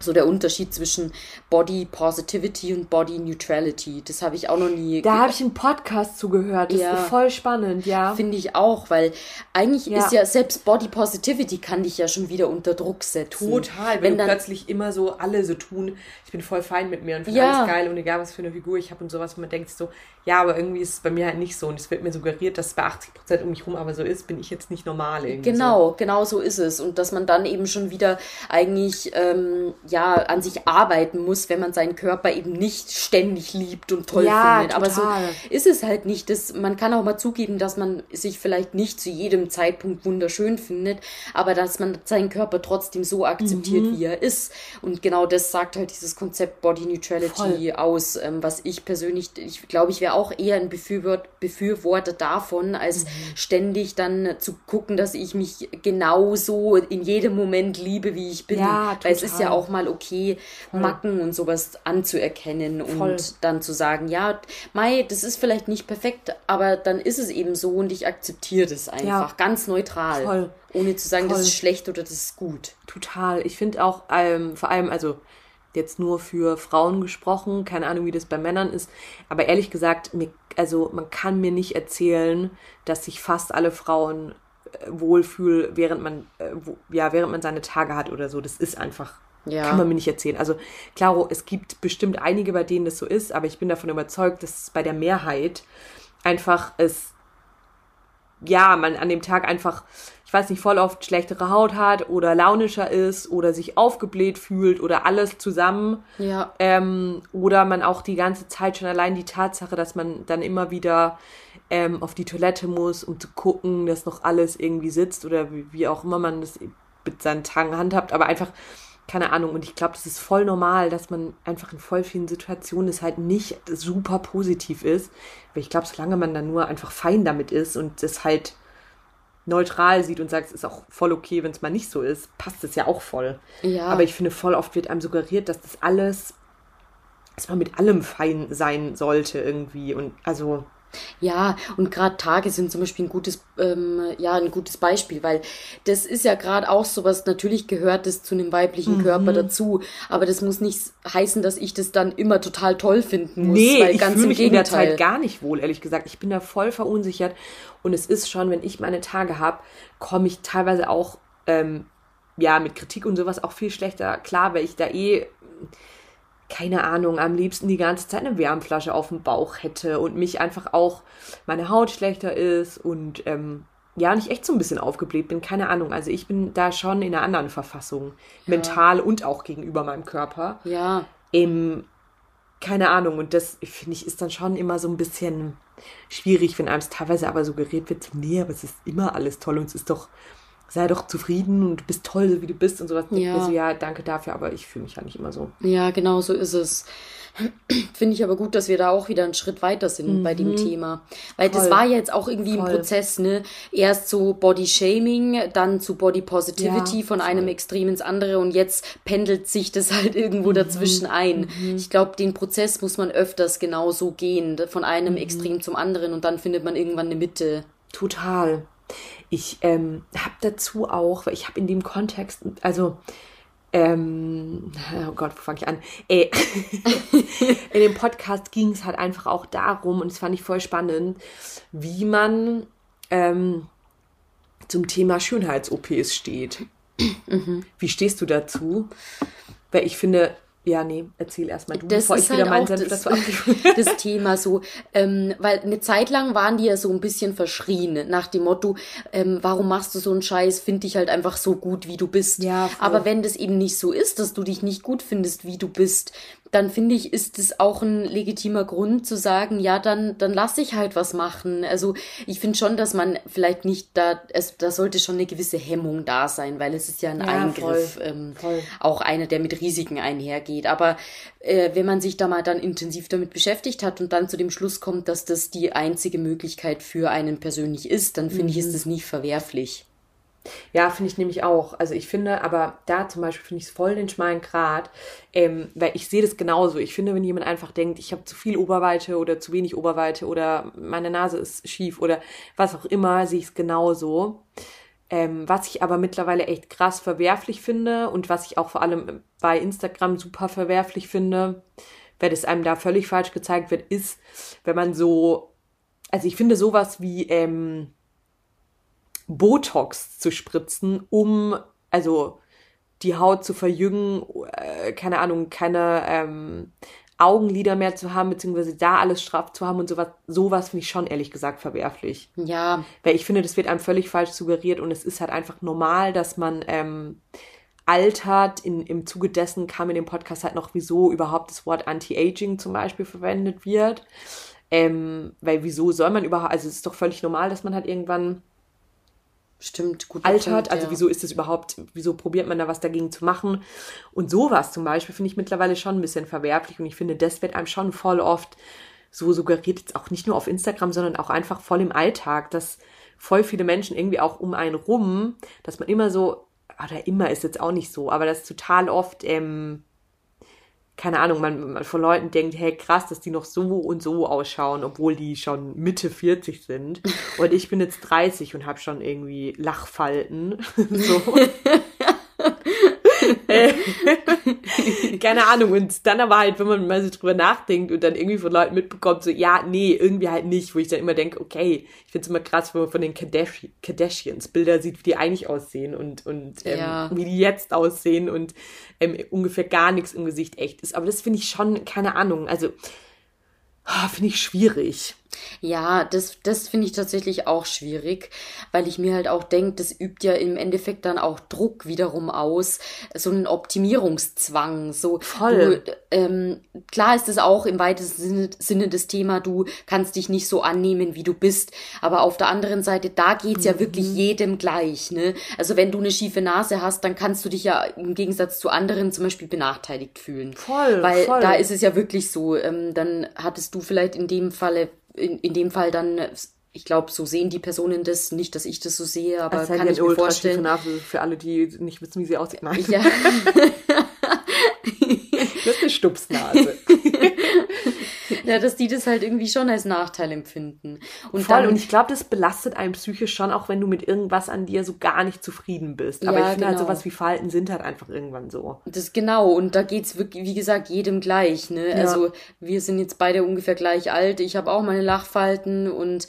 so der Unterschied zwischen Body Positivity und Body Neutrality. Das habe ich auch noch nie.
Da habe ich einen Podcast zugehört. Das ja, ist voll spannend, ja.
Finde ich auch, weil eigentlich ja. ist ja selbst Body Positivity kann dich ja schon wieder unter Druck setzen.
Total, wenn, wenn du plötzlich immer so alle so tun, ich bin voll fein mit mir und finde ja. alles geil und egal was für eine Figur ich habe und sowas, wo man denkt so, ja, aber irgendwie ist es bei mir halt nicht so und es wird mir suggeriert, dass es bei 80 Prozent um mich rum aber so ist, bin ich jetzt nicht normal.
Genau, so. genau so ist es und dass man dann eben schon wieder eigentlich ähm, ja an sich arbeiten muss, wenn man seinen Körper eben nicht ständig liebt und toll ja, findet. Total. Aber so ist es halt nicht. Das, man kann auch mal zugeben, dass man sich vielleicht nicht zu jedem Zeitpunkt wunderschön findet, aber dass man seinen Körper trotzdem so akzeptiert, mhm. wie er ist. Und genau das sagt halt dieses Konzept Body Neutrality Voll. aus, ähm, was ich persönlich, ich glaube, ich wäre auch eher ein Befürwort, Befürworter davon, als mhm. ständig dann zu gucken, dass ich mich genauso in jedem Moment liebe, wie ich bin. Ja, Weil es ist ja auch mal okay, okay, Voll. Macken und sowas anzuerkennen Voll. und dann zu sagen, ja, Mai, das ist vielleicht nicht perfekt, aber dann ist es eben so und ich akzeptiere das einfach ja. ganz neutral. Voll. Ohne zu sagen, das ist schlecht oder das ist gut.
Total. Ich finde auch ähm, vor allem, also jetzt nur für Frauen gesprochen, keine Ahnung, wie das bei Männern ist, aber ehrlich gesagt, mir, also man kann mir nicht erzählen, dass sich fast alle Frauen äh, wohlfühlen, während man äh, ja während man seine Tage hat oder so. Das ist einfach ja. Kann man mir nicht erzählen. Also, klaro, es gibt bestimmt einige, bei denen das so ist, aber ich bin davon überzeugt, dass es bei der Mehrheit einfach es, ja, man an dem Tag einfach, ich weiß nicht, voll oft schlechtere Haut hat oder launischer ist oder sich aufgebläht fühlt oder alles zusammen. Ja. Ähm, oder man auch die ganze Zeit schon allein die Tatsache, dass man dann immer wieder ähm, auf die Toilette muss, um zu gucken, dass noch alles irgendwie sitzt oder wie, wie auch immer man das mit seinen Tagen handhabt, aber einfach keine Ahnung, und ich glaube, das ist voll normal, dass man einfach in voll vielen Situationen es halt nicht super positiv ist. Weil ich glaube, solange man dann nur einfach fein damit ist und es halt neutral sieht und sagt, es ist auch voll okay, wenn es mal nicht so ist, passt es ja auch voll. Ja. Aber ich finde, voll oft wird einem suggeriert, dass das alles, dass man mit allem fein sein sollte irgendwie. Und also
ja, und gerade Tage sind zum Beispiel ein gutes, ähm, ja, ein gutes Beispiel, weil das ist ja gerade auch sowas, natürlich gehört das zu einem weiblichen mhm. Körper dazu, aber das muss nicht heißen, dass ich das dann immer total toll finden muss. Nee, weil
ich fühle mich in der Zeit gar nicht wohl, ehrlich gesagt. Ich bin da voll verunsichert und es ist schon, wenn ich meine Tage habe, komme ich teilweise auch, ähm, ja, mit Kritik und sowas auch viel schlechter klar, weil ich da eh keine Ahnung, am liebsten die ganze Zeit eine Wärmflasche auf dem Bauch hätte und mich einfach auch meine Haut schlechter ist und ähm, ja, nicht echt so ein bisschen aufgebläht bin, keine Ahnung. Also ich bin da schon in einer anderen Verfassung, ja. mental und auch gegenüber meinem Körper. Ja. Ähm, keine Ahnung. Und das, finde ich, ist dann schon immer so ein bisschen schwierig, wenn einem es teilweise aber suggeriert wird, nee, aber es ist immer alles toll und es ist doch sei doch zufrieden und bist toll, so wie du bist und sowas. Ja. Also ja, danke dafür, aber ich fühle mich ja nicht immer so.
Ja, genau so ist es. [CLEARS THROAT] Finde ich aber gut, dass wir da auch wieder einen Schritt weiter sind mhm. bei dem mhm. Thema. Weil Voll. das war ja jetzt auch irgendwie Voll. ein Prozess, ne? Erst so Body Shaming, dann zu Body Positivity ja, von einem Extrem ins andere und jetzt pendelt sich das halt irgendwo mhm. dazwischen ein. Mhm. Ich glaube, den Prozess muss man öfters genau so gehen, von einem mhm. Extrem zum anderen und dann findet man irgendwann eine Mitte.
Total. Ich ähm, habe dazu auch, weil ich habe in dem Kontext, also ähm, oh Gott, wo fange ich an? Äh, [LAUGHS] in dem Podcast ging es halt einfach auch darum, und das fand ich voll spannend, wie man ähm, zum Thema Schönheits-OPs steht. Mhm. Wie stehst du dazu? Weil ich finde, ja, nee, erzähl erstmal du, das bevor ich
halt wieder meinen Senf das, [LAUGHS] das [LAUGHS] Thema so. Ähm, weil eine Zeit lang waren die ja so ein bisschen verschrien, nach dem Motto, ähm, warum machst du so einen Scheiß, find dich halt einfach so gut, wie du bist. Ja, Aber wenn das eben nicht so ist, dass du dich nicht gut findest, wie du bist, dann finde ich, ist es auch ein legitimer Grund zu sagen, ja, dann, dann lass ich halt was machen. Also ich finde schon, dass man vielleicht nicht da, es, da sollte schon eine gewisse Hemmung da sein, weil es ist ja ein ja, Eingriff, voll, ähm, voll. auch einer, der mit Risiken einhergeht. Aber äh, wenn man sich da mal dann intensiv damit beschäftigt hat und dann zu dem Schluss kommt, dass das die einzige Möglichkeit für einen persönlich ist, dann finde mhm. ich, ist das nicht verwerflich.
Ja, finde ich nämlich auch. Also ich finde, aber da zum Beispiel finde ich es voll den schmalen Grat, ähm, weil ich sehe das genauso. Ich finde, wenn jemand einfach denkt, ich habe zu viel Oberweite oder zu wenig Oberweite oder meine Nase ist schief oder was auch immer, sehe ich es genauso. Ähm, was ich aber mittlerweile echt krass verwerflich finde und was ich auch vor allem bei Instagram super verwerflich finde, wenn es einem da völlig falsch gezeigt wird, ist, wenn man so, also ich finde sowas wie ähm, Botox zu spritzen, um, also die Haut zu verjüngen, äh, keine Ahnung, keine ähm, Augenlider mehr zu haben, beziehungsweise da alles straff zu haben und sowas, sowas finde ich schon ehrlich gesagt verwerflich. Ja. Weil ich finde, das wird einem völlig falsch suggeriert und es ist halt einfach normal, dass man ähm, altert. In, Im Zuge dessen kam in dem Podcast halt noch, wieso überhaupt das Wort Anti-Aging zum Beispiel verwendet wird. Ähm, weil wieso soll man überhaupt, also es ist doch völlig normal, dass man halt irgendwann Stimmt, gut. Altert, Punkt, also ja. wieso ist es überhaupt, wieso probiert man da was dagegen zu machen? Und sowas zum Beispiel finde ich mittlerweile schon ein bisschen verwerflich und ich finde, das wird einem schon voll oft so suggeriert, jetzt auch nicht nur auf Instagram, sondern auch einfach voll im Alltag, dass voll viele Menschen irgendwie auch um einen rum, dass man immer so, oder immer ist jetzt auch nicht so, aber das total oft, ähm, keine Ahnung, man, man von Leuten denkt, hey, krass, dass die noch so und so ausschauen, obwohl die schon Mitte 40 sind. [LAUGHS] Und ich bin jetzt 30 und habe schon irgendwie Lachfalten. [LAUGHS] so. [LAUGHS] [LAUGHS] keine Ahnung. Und dann aber halt, wenn man mal so drüber nachdenkt und dann irgendwie von Leuten mitbekommt, so, ja, nee, irgendwie halt nicht, wo ich dann immer denke, okay, ich finde es immer krass, wenn man von den Kardashians Bilder sieht, wie die eigentlich aussehen und, und ähm, ja. wie die jetzt aussehen und ähm, ungefähr gar nichts im Gesicht echt ist. Aber das finde ich schon, keine Ahnung, also oh, finde ich schwierig.
Ja, das, das finde ich tatsächlich auch schwierig, weil ich mir halt auch denke, das übt ja im Endeffekt dann auch Druck wiederum aus, so einen Optimierungszwang. So, Voll. Du, ähm, klar ist es auch im weitesten Sinne, Sinne das Thema, du kannst dich nicht so annehmen, wie du bist, aber auf der anderen Seite, da geht's mhm. ja wirklich mhm. jedem gleich. Ne? Also wenn du eine schiefe Nase hast, dann kannst du dich ja im Gegensatz zu anderen zum Beispiel benachteiligt fühlen. Voll. Weil voll. da ist es ja wirklich so, ähm, dann hattest du vielleicht in dem Falle in, in dem Fall dann, ich glaube, so sehen die Personen das, nicht, dass ich das so sehe, aber das kann ich mir vorstellen.
Für alle, die nicht wissen, wie sie aussieht. Nein. Ja. [LAUGHS] das ist eine Stupsnase. [LAUGHS]
ja, dass die das halt irgendwie schon als Nachteil empfinden.
Und Voll, dann, und ich glaube, das belastet einen psychisch schon, auch wenn du mit irgendwas an dir so gar nicht zufrieden bist. Aber ja, ich finde halt genau. halt sowas wie Verhalten sind halt einfach irgendwann so.
Das genau, und da geht's wirklich, wie gesagt, jedem gleich, ne? Ja. Also wir sind jetzt beide ungefähr gleich alt. Ich habe auch meine Lachfalten und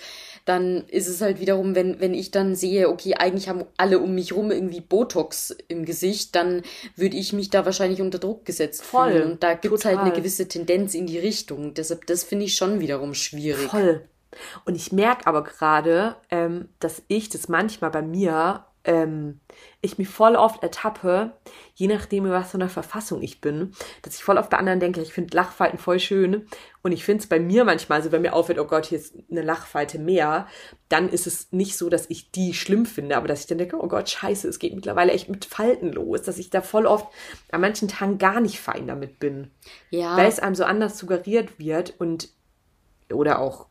dann ist es halt wiederum, wenn, wenn ich dann sehe, okay, eigentlich haben alle um mich rum irgendwie Botox im Gesicht, dann würde ich mich da wahrscheinlich unter Druck gesetzt Voll, fühlen. Und da gibt es halt eine gewisse Tendenz in die Richtung. Deshalb, das finde ich schon wiederum schwierig.
Voll. Und ich merke aber gerade, ähm, dass ich das manchmal bei mir ähm, ich mich voll oft ertappe, je nachdem, in was für einer Verfassung ich bin, dass ich voll oft bei anderen denke, ich finde Lachfalten voll schön und ich finde es bei mir manchmal, also wenn mir auffällt, oh Gott, hier ist eine Lachfalte mehr, dann ist es nicht so, dass ich die schlimm finde, aber dass ich dann denke, oh Gott, scheiße, es geht mittlerweile echt mit Falten los, dass ich da voll oft an manchen Tagen gar nicht fein damit bin. Ja. Weil es einem so anders suggeriert wird und oder auch,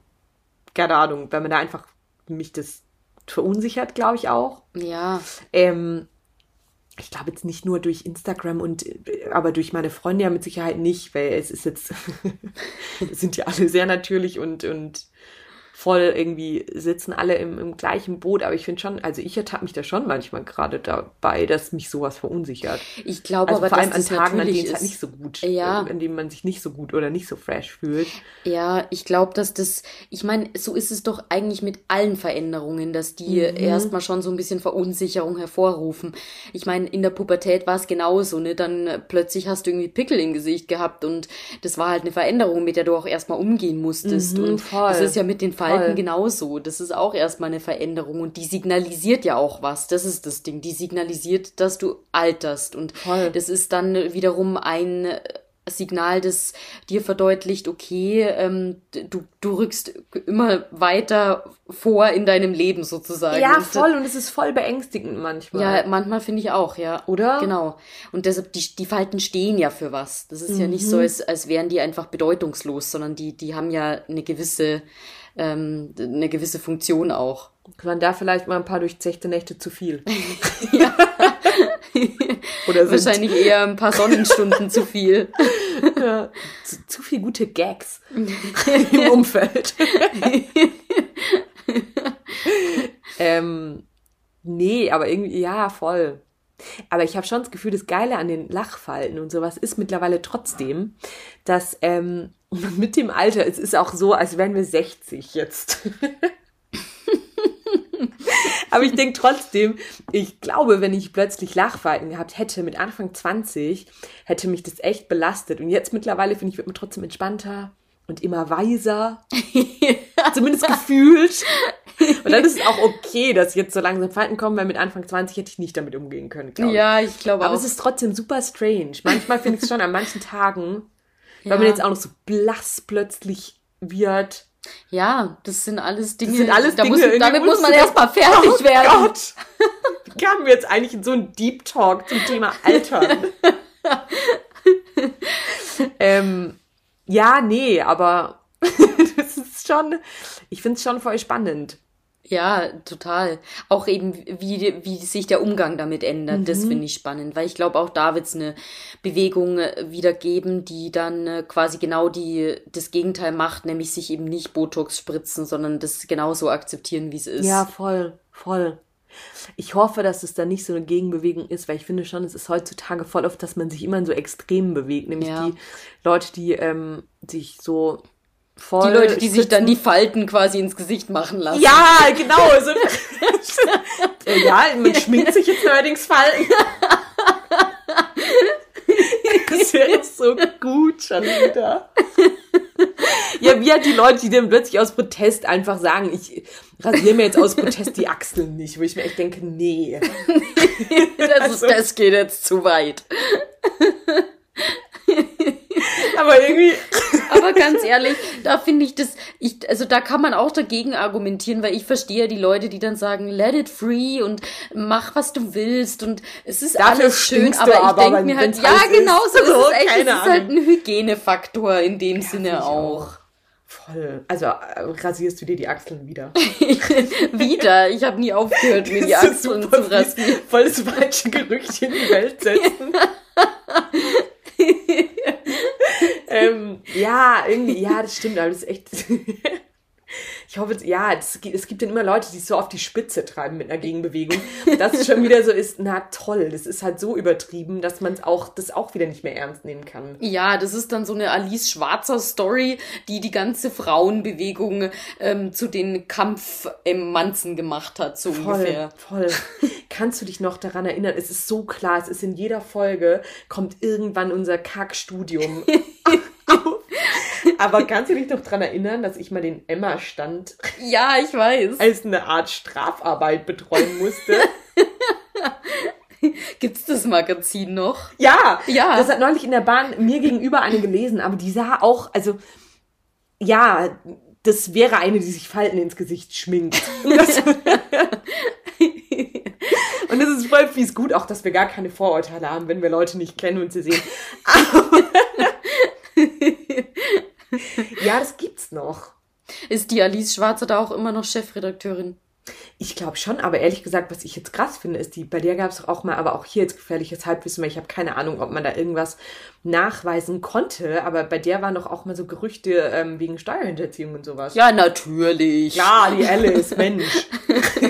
keine Ahnung, wenn man da einfach mich das verunsichert, glaube ich auch. Ja. Ähm, ich glaube jetzt nicht nur durch Instagram und aber durch meine Freunde ja mit Sicherheit nicht, weil es ist jetzt [LAUGHS] sind ja alle sehr natürlich und und voll irgendwie sitzen alle im, im gleichen Boot. Aber ich finde schon, also ich ertappe mich da schon manchmal gerade dabei, dass mich sowas verunsichert. Ich glaube also aber, vor allem an Tagen, an denen es halt nicht so gut, ja. an denen man sich nicht so gut oder nicht so fresh fühlt.
Ja, ich glaube, dass das, ich meine, so ist es doch eigentlich mit allen Veränderungen, dass die mhm. erstmal schon so ein bisschen Verunsicherung hervorrufen. Ich meine, in der Pubertät war es genauso, ne? Dann plötzlich hast du irgendwie Pickel im Gesicht gehabt und das war halt eine Veränderung, mit der du auch erstmal umgehen musstest. Mhm, und voll. das ist ja mit den Verhalten Verhalten genauso. Das ist auch erstmal eine Veränderung und die signalisiert ja auch was. Das ist das Ding. Die signalisiert, dass du alterst und Voll. das ist dann wiederum ein Signal, das dir verdeutlicht, okay, ähm, du, du rückst immer weiter vor in deinem Leben sozusagen.
Ja, voll und es ist voll beängstigend manchmal.
Ja, manchmal finde ich auch, ja. Oder? Genau. Und deshalb, die, die Falten stehen ja für was. Das ist mhm. ja nicht so, mhm. als, als wären die einfach bedeutungslos, sondern die, die haben ja eine gewisse ähm, eine gewisse Funktion auch.
Man da vielleicht mal ein paar durchzechte Nächte zu viel. ja. [LAUGHS] [LAUGHS]
Oder Wahrscheinlich eher ein paar Sonnenstunden zu viel. [LAUGHS]
Ja. Zu, zu viel gute Gags im Umfeld. ähm, Nee, aber irgendwie, ja, voll. Aber ich habe schon das Gefühl, das Geile an den Lachfalten und sowas ist mittlerweile trotzdem, dass ähm, [LAUGHS] mit dem Alter, es ist auch so, als wären wir 60 jetzt. [LAUGHS] Aber ich denke trotzdem, ich glaube, wenn ich plötzlich Lachfalten gehabt hätte mit Anfang 20, hätte mich das echt belastet. Und jetzt mittlerweile finde ich, wird man trotzdem entspannter und immer weiser. [LAUGHS] Zumindest gefühlt. Und dann ist es auch okay, dass jetzt so langsam Falten kommen, weil mit Anfang 20 hätte ich nicht damit umgehen können.
Glaub ja, ich glaube
auch. Aber es ist trotzdem super strange. Manchmal finde ich es schon an manchen Tagen, ja. weil man jetzt auch noch so blass plötzlich wird.
Ja, das sind alles Dinge. Das sind alles da Dinge. Muss, damit muss man erstmal fertig oh werden. Gott.
Wie kamen wir jetzt eigentlich in so einen Deep Talk zum Thema Altern? [LAUGHS] ähm, ja, nee, aber [LAUGHS] das ist schon, ich finde es schon voll spannend.
Ja, total. Auch eben, wie, wie sich der Umgang damit ändert, mhm. das finde ich spannend, weil ich glaube, auch da wird es eine Bewegung äh, wieder geben, die dann äh, quasi genau die, das Gegenteil macht, nämlich sich eben nicht Botox spritzen, sondern das genauso akzeptieren, wie es ist.
Ja, voll, voll. Ich hoffe, dass es da nicht so eine Gegenbewegung ist, weil ich finde schon, es ist heutzutage voll oft, dass man sich immer in so Extremen bewegt, nämlich ja. die Leute, die ähm, sich so
voll. Die Leute, die sich dann die Falten quasi ins Gesicht machen lassen.
Ja, genau. So. [LAUGHS] ja, man schminkt sich jetzt neuerdings Falten. das wäre so gut schon wieder. Ja, wie halt die Leute, die dann plötzlich aus Protest einfach sagen, ich rasiere mir jetzt aus Protest die Achseln nicht, wo ich mir echt denke, nee. [LAUGHS]
das, also, ist, das geht jetzt zu weit. [LAUGHS]
Aber irgendwie. [LAUGHS]
Aber ganz ehrlich, da finde ich das, ich, also da kann man auch dagegen argumentieren, weil ich verstehe die Leute, die dann sagen, let it free und mach, was du willst und es ist Dafür alles schön, aber ich denke mir halt, ja, genau so, ist es [LAUGHS] echt, es ist halt ein Hygienefaktor in dem ja, Sinne auch. auch.
Voll. Also äh, rasierst du dir die Achseln wieder?
wieder? Ich habe nie aufgehört, mir die Achseln zu rasieren.
Voll das falsche Gerücht in die Welt setzen. Ähm, ja, irgendwie, ja, das stimmt, aber das ist echt. [LAUGHS] ich hoffe, ja, es gibt, es gibt dann immer Leute, die es so auf die Spitze treiben mit einer Gegenbewegung. Dass es schon wieder so ist, na toll, das ist halt so übertrieben, dass man es auch, das auch wieder nicht mehr ernst nehmen kann.
Ja, das ist dann so eine Alice Schwarzer Story, die die ganze Frauenbewegung ähm, zu den Kampfmanzen gemacht hat, so
voll,
ungefähr.
Voll. [LAUGHS] Kannst du dich noch daran erinnern? Es ist so klar, es ist in jeder Folge, kommt irgendwann unser Kackstudium [LAUGHS] [LAUGHS] Aber kannst du dich noch daran erinnern, dass ich mal den Emma-Stand [LAUGHS]
ja, ich weiß.
als eine Art Strafarbeit betreuen musste? [LAUGHS]
Gibt's das Magazin noch?
Ja, ja. Das hat neulich in der Bahn mir gegenüber eine gelesen, aber die sah auch, also ja, das wäre eine, die sich Falten ins Gesicht schminkt. Und das, und das ist voll fies gut, auch dass wir gar keine Vorurteile haben, wenn wir Leute nicht kennen und sie sehen. Aber [LAUGHS] ja, das gibt's noch.
Ist die Alice Schwarzer da auch immer noch Chefredakteurin?
Ich glaube schon, aber ehrlich gesagt, was ich jetzt krass finde, ist die, bei der gab es auch mal, aber auch hier jetzt gefährliches Halbwissen, weil ich habe keine Ahnung, ob man da irgendwas nachweisen konnte, aber bei der waren doch auch mal so Gerüchte ähm, wegen Steuerhinterziehung und sowas.
Ja, natürlich.
Ja, die Alice, Mensch. [LAUGHS]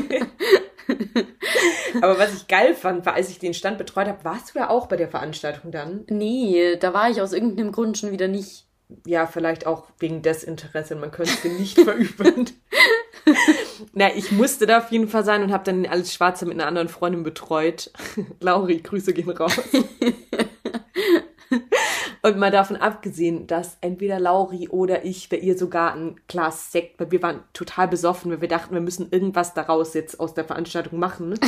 Aber was ich geil fand, war, als ich den Stand betreut habe, warst du da auch bei der Veranstaltung dann?
Nee, da war ich aus irgendeinem Grund schon wieder nicht
ja, vielleicht auch wegen Desinteresse, man könnte es nicht [LAUGHS] verüben. Na, ich musste da auf jeden Fall sein und habe dann alles Schwarze mit einer anderen Freundin betreut. [LAUGHS] Lauri, Grüße gehen raus. [LAUGHS] und mal davon abgesehen, dass entweder Lauri oder ich bei ihr sogar ein Glas Sekt, weil wir waren total besoffen, weil wir dachten, wir müssen irgendwas daraus jetzt aus der Veranstaltung machen.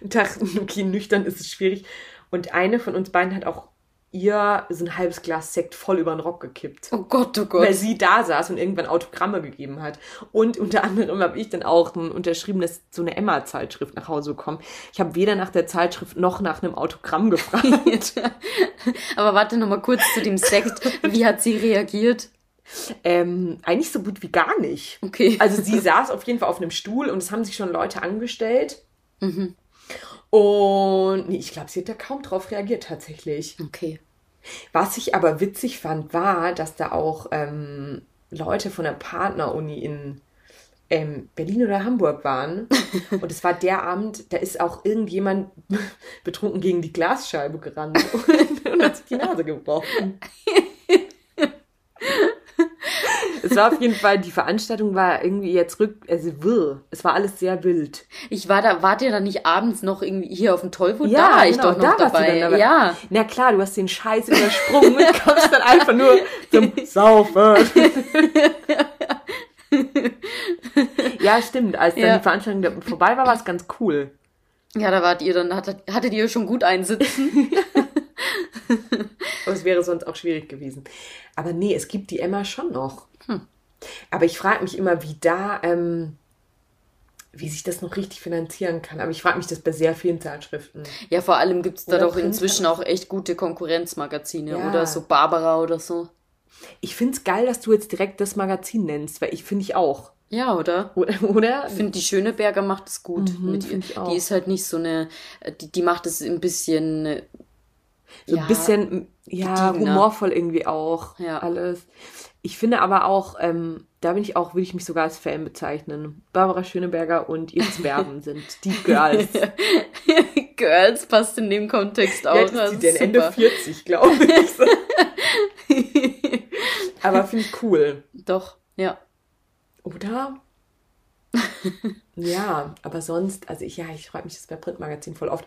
und dachten, okay, nüchtern ist es schwierig. Und eine von uns beiden hat auch ihr so ein halbes Glas Sekt voll über den Rock gekippt.
Oh Gott, oh Gott.
Weil sie da saß und irgendwann Autogramme gegeben hat. Und unter anderem habe ich dann auch ein unterschriebenes, so eine Emma-Zeitschrift nach Hause bekommen. Ich habe weder nach der Zeitschrift noch nach einem Autogramm gefragt. [LAUGHS]
Aber warte noch mal kurz zu dem Sekt. Wie hat sie reagiert?
Ähm, eigentlich so gut wie gar nicht.
Okay.
Also sie saß auf jeden Fall auf einem Stuhl und es haben sich schon Leute angestellt. Mhm. Und nee, ich glaube, sie hat da kaum drauf reagiert tatsächlich.
Okay.
Was ich aber witzig fand, war, dass da auch ähm, Leute von der Partneruni in ähm, Berlin oder Hamburg waren. [LAUGHS] Und es war der Abend, da ist auch irgendjemand [LAUGHS] betrunken gegen die Glasscheibe gerannt und, [LAUGHS] und hat sich die Nase gebrochen. Es war auf jeden Fall, die Veranstaltung war irgendwie jetzt rück, also wirr. Es war alles sehr wild.
Ich war da, wart ihr dann nicht abends noch irgendwie hier auf dem Tollwood? Ja, da war ich genau, doch noch
dabei. dabei. Ja. Na klar, du hast den Scheiß übersprungen und kommst dann einfach nur zum [LAUGHS] Saufen. [LAUGHS] ja, stimmt. Als dann ja. die Veranstaltung vorbei war, war es ganz cool.
Ja, da wart ihr dann, hattet, hattet ihr schon gut einsitzen. [LAUGHS]
Es wäre sonst auch schwierig gewesen. Aber nee, es gibt die Emma schon noch. Hm. Aber ich frage mich immer, wie da, ähm, wie sich das noch richtig finanzieren kann. Aber ich frage mich das bei sehr vielen Zeitschriften.
Ja, vor allem gibt es da doch inzwischen auch echt gute Konkurrenzmagazine ja. oder so Barbara oder so.
Ich finde es geil, dass du jetzt direkt das Magazin nennst, weil ich finde ich auch.
Ja, oder? Oder? Ich finde, die Schöneberger macht es gut. Mhm, mit ihr. Die ist halt nicht so eine, die, die macht es ein bisschen.
So ja, ein bisschen, ja, humorvoll irgendwie auch. Ja. Alles. Ich finde aber auch, ähm, da bin ich auch, würde ich mich sogar als Fan bezeichnen. Barbara Schöneberger und Iris Berben sind [LAUGHS] die Girls. [LAUGHS]
Girls passt in dem Kontext auch.
Ja, die denn Ende 40, glaube ich. [LAUGHS] aber finde ich cool.
Doch, ja.
Oder? ja, aber sonst, also ich, ja, ich freue mich das bei Printmagazin voll oft.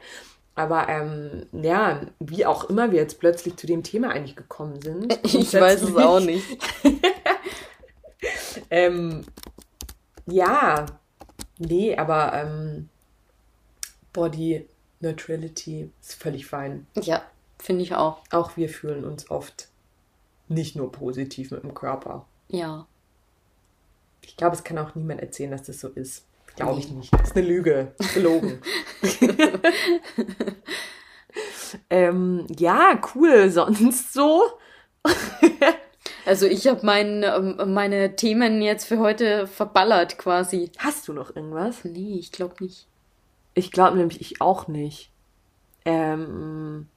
Aber ähm, ja, wie auch immer wir jetzt plötzlich zu dem Thema eigentlich gekommen sind. [LAUGHS]
Ich weiß es auch nicht. [LAUGHS]
ähm, ja, nee, aber ähm, Body Neutrality ist völlig fein.
Ja, finde ich auch.
Auch wir fühlen uns oft nicht nur positiv mit dem Körper. Ja. Ich glaube, es kann auch niemand erzählen, dass das so ist. Glaube ich nicht. Das ist eine Lüge. Gelogen. [LAUGHS] ähm, ja, cool. Sonst so?
also ich habe mein, ähm, meine Themen jetzt für heute verballert quasi.
Hast du noch irgendwas?
Nee, ich glaube nicht.
Ich glaube nämlich ich auch nicht. Ähm,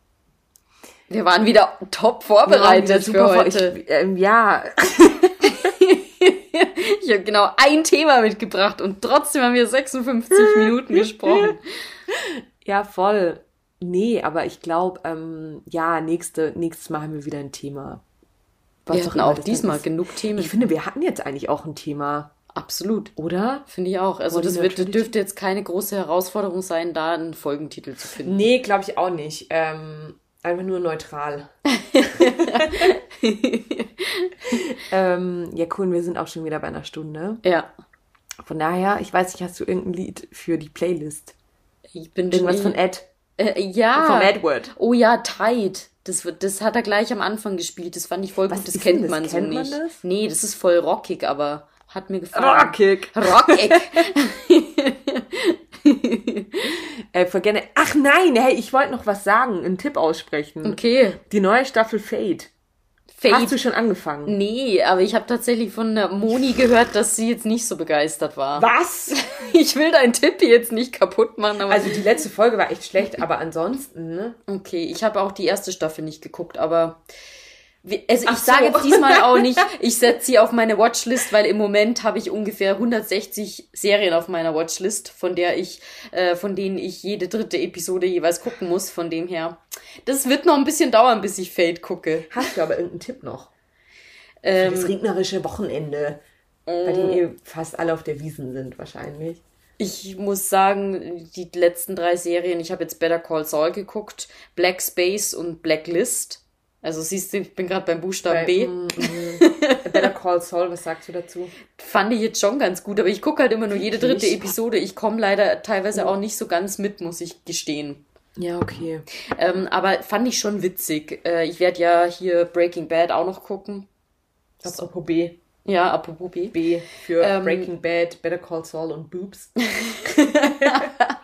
wir waren wieder top vorbereitet für heute.
Ich, ähm, ja. [LAUGHS] [LAUGHS]
Ich habe genau ein Thema mitgebracht und trotzdem haben wir 56 [LAUGHS] Minuten gesprochen.
Ja, voll. Nee, aber ich glaube, ähm, ja, nächste, nächstes Mal haben wir wieder ein Thema.
Was wir hatten auch diesmal genug Themen.
Ich finde, wir hatten jetzt eigentlich auch ein Thema.
Absolut.
Oder?
Finde ich auch. Also das wird, dürfte jetzt keine große Herausforderung sein, da einen Folgentitel zu finden.
Nee, glaube ich auch nicht. Ähm, einfach nur neutral. [LAUGHS] ähm, ja, cool, wir sind auch schon wieder bei einer Stunde. Ja. Von daher, ich weiß nicht, hast du irgendein Lied für die Playlist? Ich bin Irgendwas von Ed?
Äh, ja. Von Edward. Oh ja, Tide. Das, das hat er gleich am Anfang gespielt. Das fand ich voll gut. Das kennt man das? so kennt nicht. Man das? Nee, das ist voll rockig, aber hat mir gefallen. Rockig. Rockig. [LAUGHS] [LAUGHS] [LAUGHS]
äh, gerne. Ach nein, hey, ich wollte noch was sagen, einen Tipp aussprechen. Okay. Die neue Staffel Fade. Fade. Hast du schon angefangen?
Nee, aber ich habe tatsächlich von Moni gehört, dass sie jetzt nicht so begeistert war. Was? [LAUGHS] Ich will deinen Tipp jetzt nicht kaputt machen.
also die letzte Folge war echt schlecht, aber ansonsten, ne?
Okay, ich habe auch die erste Staffel nicht geguckt, aber also ich so. sage jetzt diesmal auch nicht, [LAUGHS] ich setze sie auf meine Watchlist, weil im Moment habe ich ungefähr 160 Serien auf meiner Watchlist, von der ich, äh, von denen ich jede dritte Episode jeweils gucken muss. Von dem her, das wird noch ein bisschen dauern, bis ich Fate gucke.
Hast du aber irgendeinen Tipp noch? Ähm, das regnerische Wochenende, äh, bei dem ihr fast alle auf der Wiesen sind wahrscheinlich.
Ich muss sagen, die letzten drei Serien, ich habe jetzt Better Call Saul geguckt, Black Space und Blacklist also siehst du, ich bin gerade beim Buchstaben Bei, B. Mm,
mm. Better Call Saul, was sagst du dazu?
Fand ich jetzt schon ganz gut, aber ich gucke halt immer nur jede dritte Episode. Ich komme leider teilweise auch nicht so ganz mit, muss ich gestehen.
Ja, okay.
Ähm, aber fand ich schon witzig. Äh, ich werde ja hier Breaking Bad auch noch gucken.
Apropos B.
Ja, apropos B.
B für ähm, Breaking Bad, Better Call Saul und Boobs. [LAUGHS]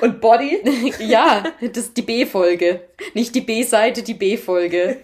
und Body? [LAUGHS]
ja, das ist die B-Folge. Nicht die B-Seite, die B-Folge.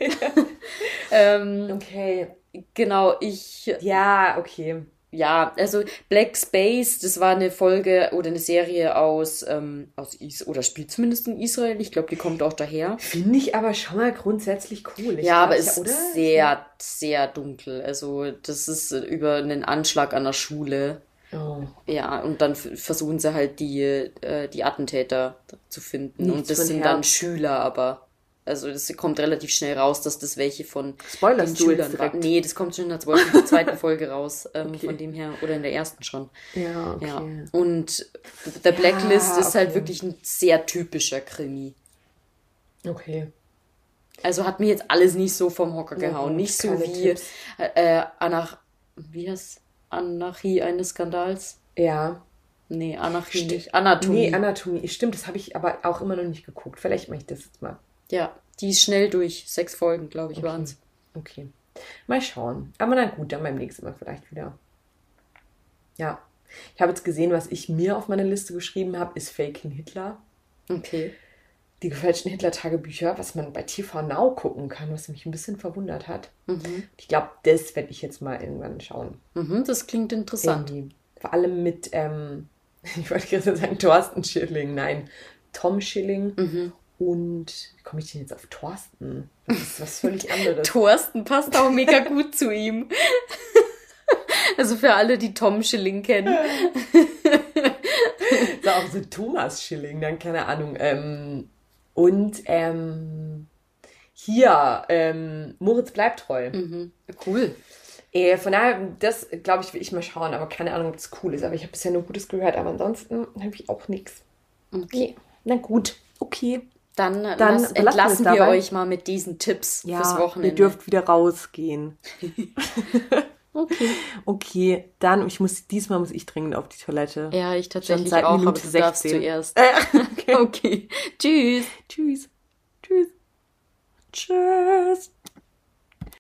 [LAUGHS] ähm, okay. Genau, ich.
Ja, okay
ja, also Black Space, das war eine Folge oder eine Serie aus, ähm, aus Is oder spielt zumindest in Israel. Ich glaube, die kommt auch daher.
Finde ich aber schon mal grundsätzlich cool. Ich
ja, aber es ist sehr, sehr dunkel. Also, das ist über einen Anschlag an der Schule. Oh. Ja, und dann versuchen sie halt die, äh, die Attentäter zu finden. Nichts und das sind dann Schüler, aber. Also das kommt relativ schnell raus, dass das welche von Spoilers den Schülern waren. Nee, das kommt schon in der zweiten, zweiten [LAUGHS] Folge raus. Ähm, okay. Von dem her, oder in der ersten schon. Ja, okay. Ja. Und The Blacklist ja, ist halt wirklich ein sehr typischer Krimi. Okay. Also hat mir jetzt alles nicht so vom Hocker gehauen. Ja, nicht so wie äh, Anach wie heißt Anarchie eines Skandals? Ja.
Nee, Anarchie St nicht. Anatomie. Nee, Anatomie. Stimmt, das habe ich aber auch immer noch nicht geguckt. Vielleicht mache ich das jetzt mal.
Ja, die ist schnell durch. Sechs Folgen, glaube ich, okay. waren es.
Okay. Mal schauen. Aber na gut, dann beim nächsten Mal vielleicht wieder. Ja. Ich habe jetzt gesehen, was ich mir auf meine Liste geschrieben habe, ist Faking Hitler. Okay. Die gefälschten Hitler-Tagebücher, was man bei TV Now gucken kann, was mich ein bisschen verwundert hat. Mhm. Ich glaube, das werde ich jetzt mal irgendwann schauen.
Mhm, das klingt interessant.
Irgendwie. Vor allem mit, ähm, [LAUGHS] ich wollte gerade sagen, Thorsten Schilling, nein, Tom Schilling mhm. Und wie komme ich denn jetzt auf Thorsten? Das ist was völlig
anderes. [LAUGHS] Thorsten passt auch mega [LAUGHS] gut zu ihm. Also für alle, die Tom Schilling kennen.
so auch so Thomas Schilling, dann keine Ahnung. Ähm, und ähm, hier, ähm, Moritz bleibt treu. Mhm. Cool. Äh, von daher, das glaube ich, will ich mal schauen, aber keine Ahnung, ob das cool ist. Aber ich habe bisher nur Gutes gehört, aber ansonsten habe ich auch nichts. Okay. Na gut, okay.
Dann, dann lass, entlassen wir euch mal mit diesen Tipps
ja, fürs Wochenende. Ihr dürft wieder rausgehen. [LAUGHS] [LAUGHS] okay. Okay, dann ich muss diesmal muss ich dringend auf die Toilette. Ja, ich tatsächlich auch, Minute aber du 16. darfst zuerst. [LAUGHS] okay. okay. Tschüss. Tschüss. Tschüss. Tschüss.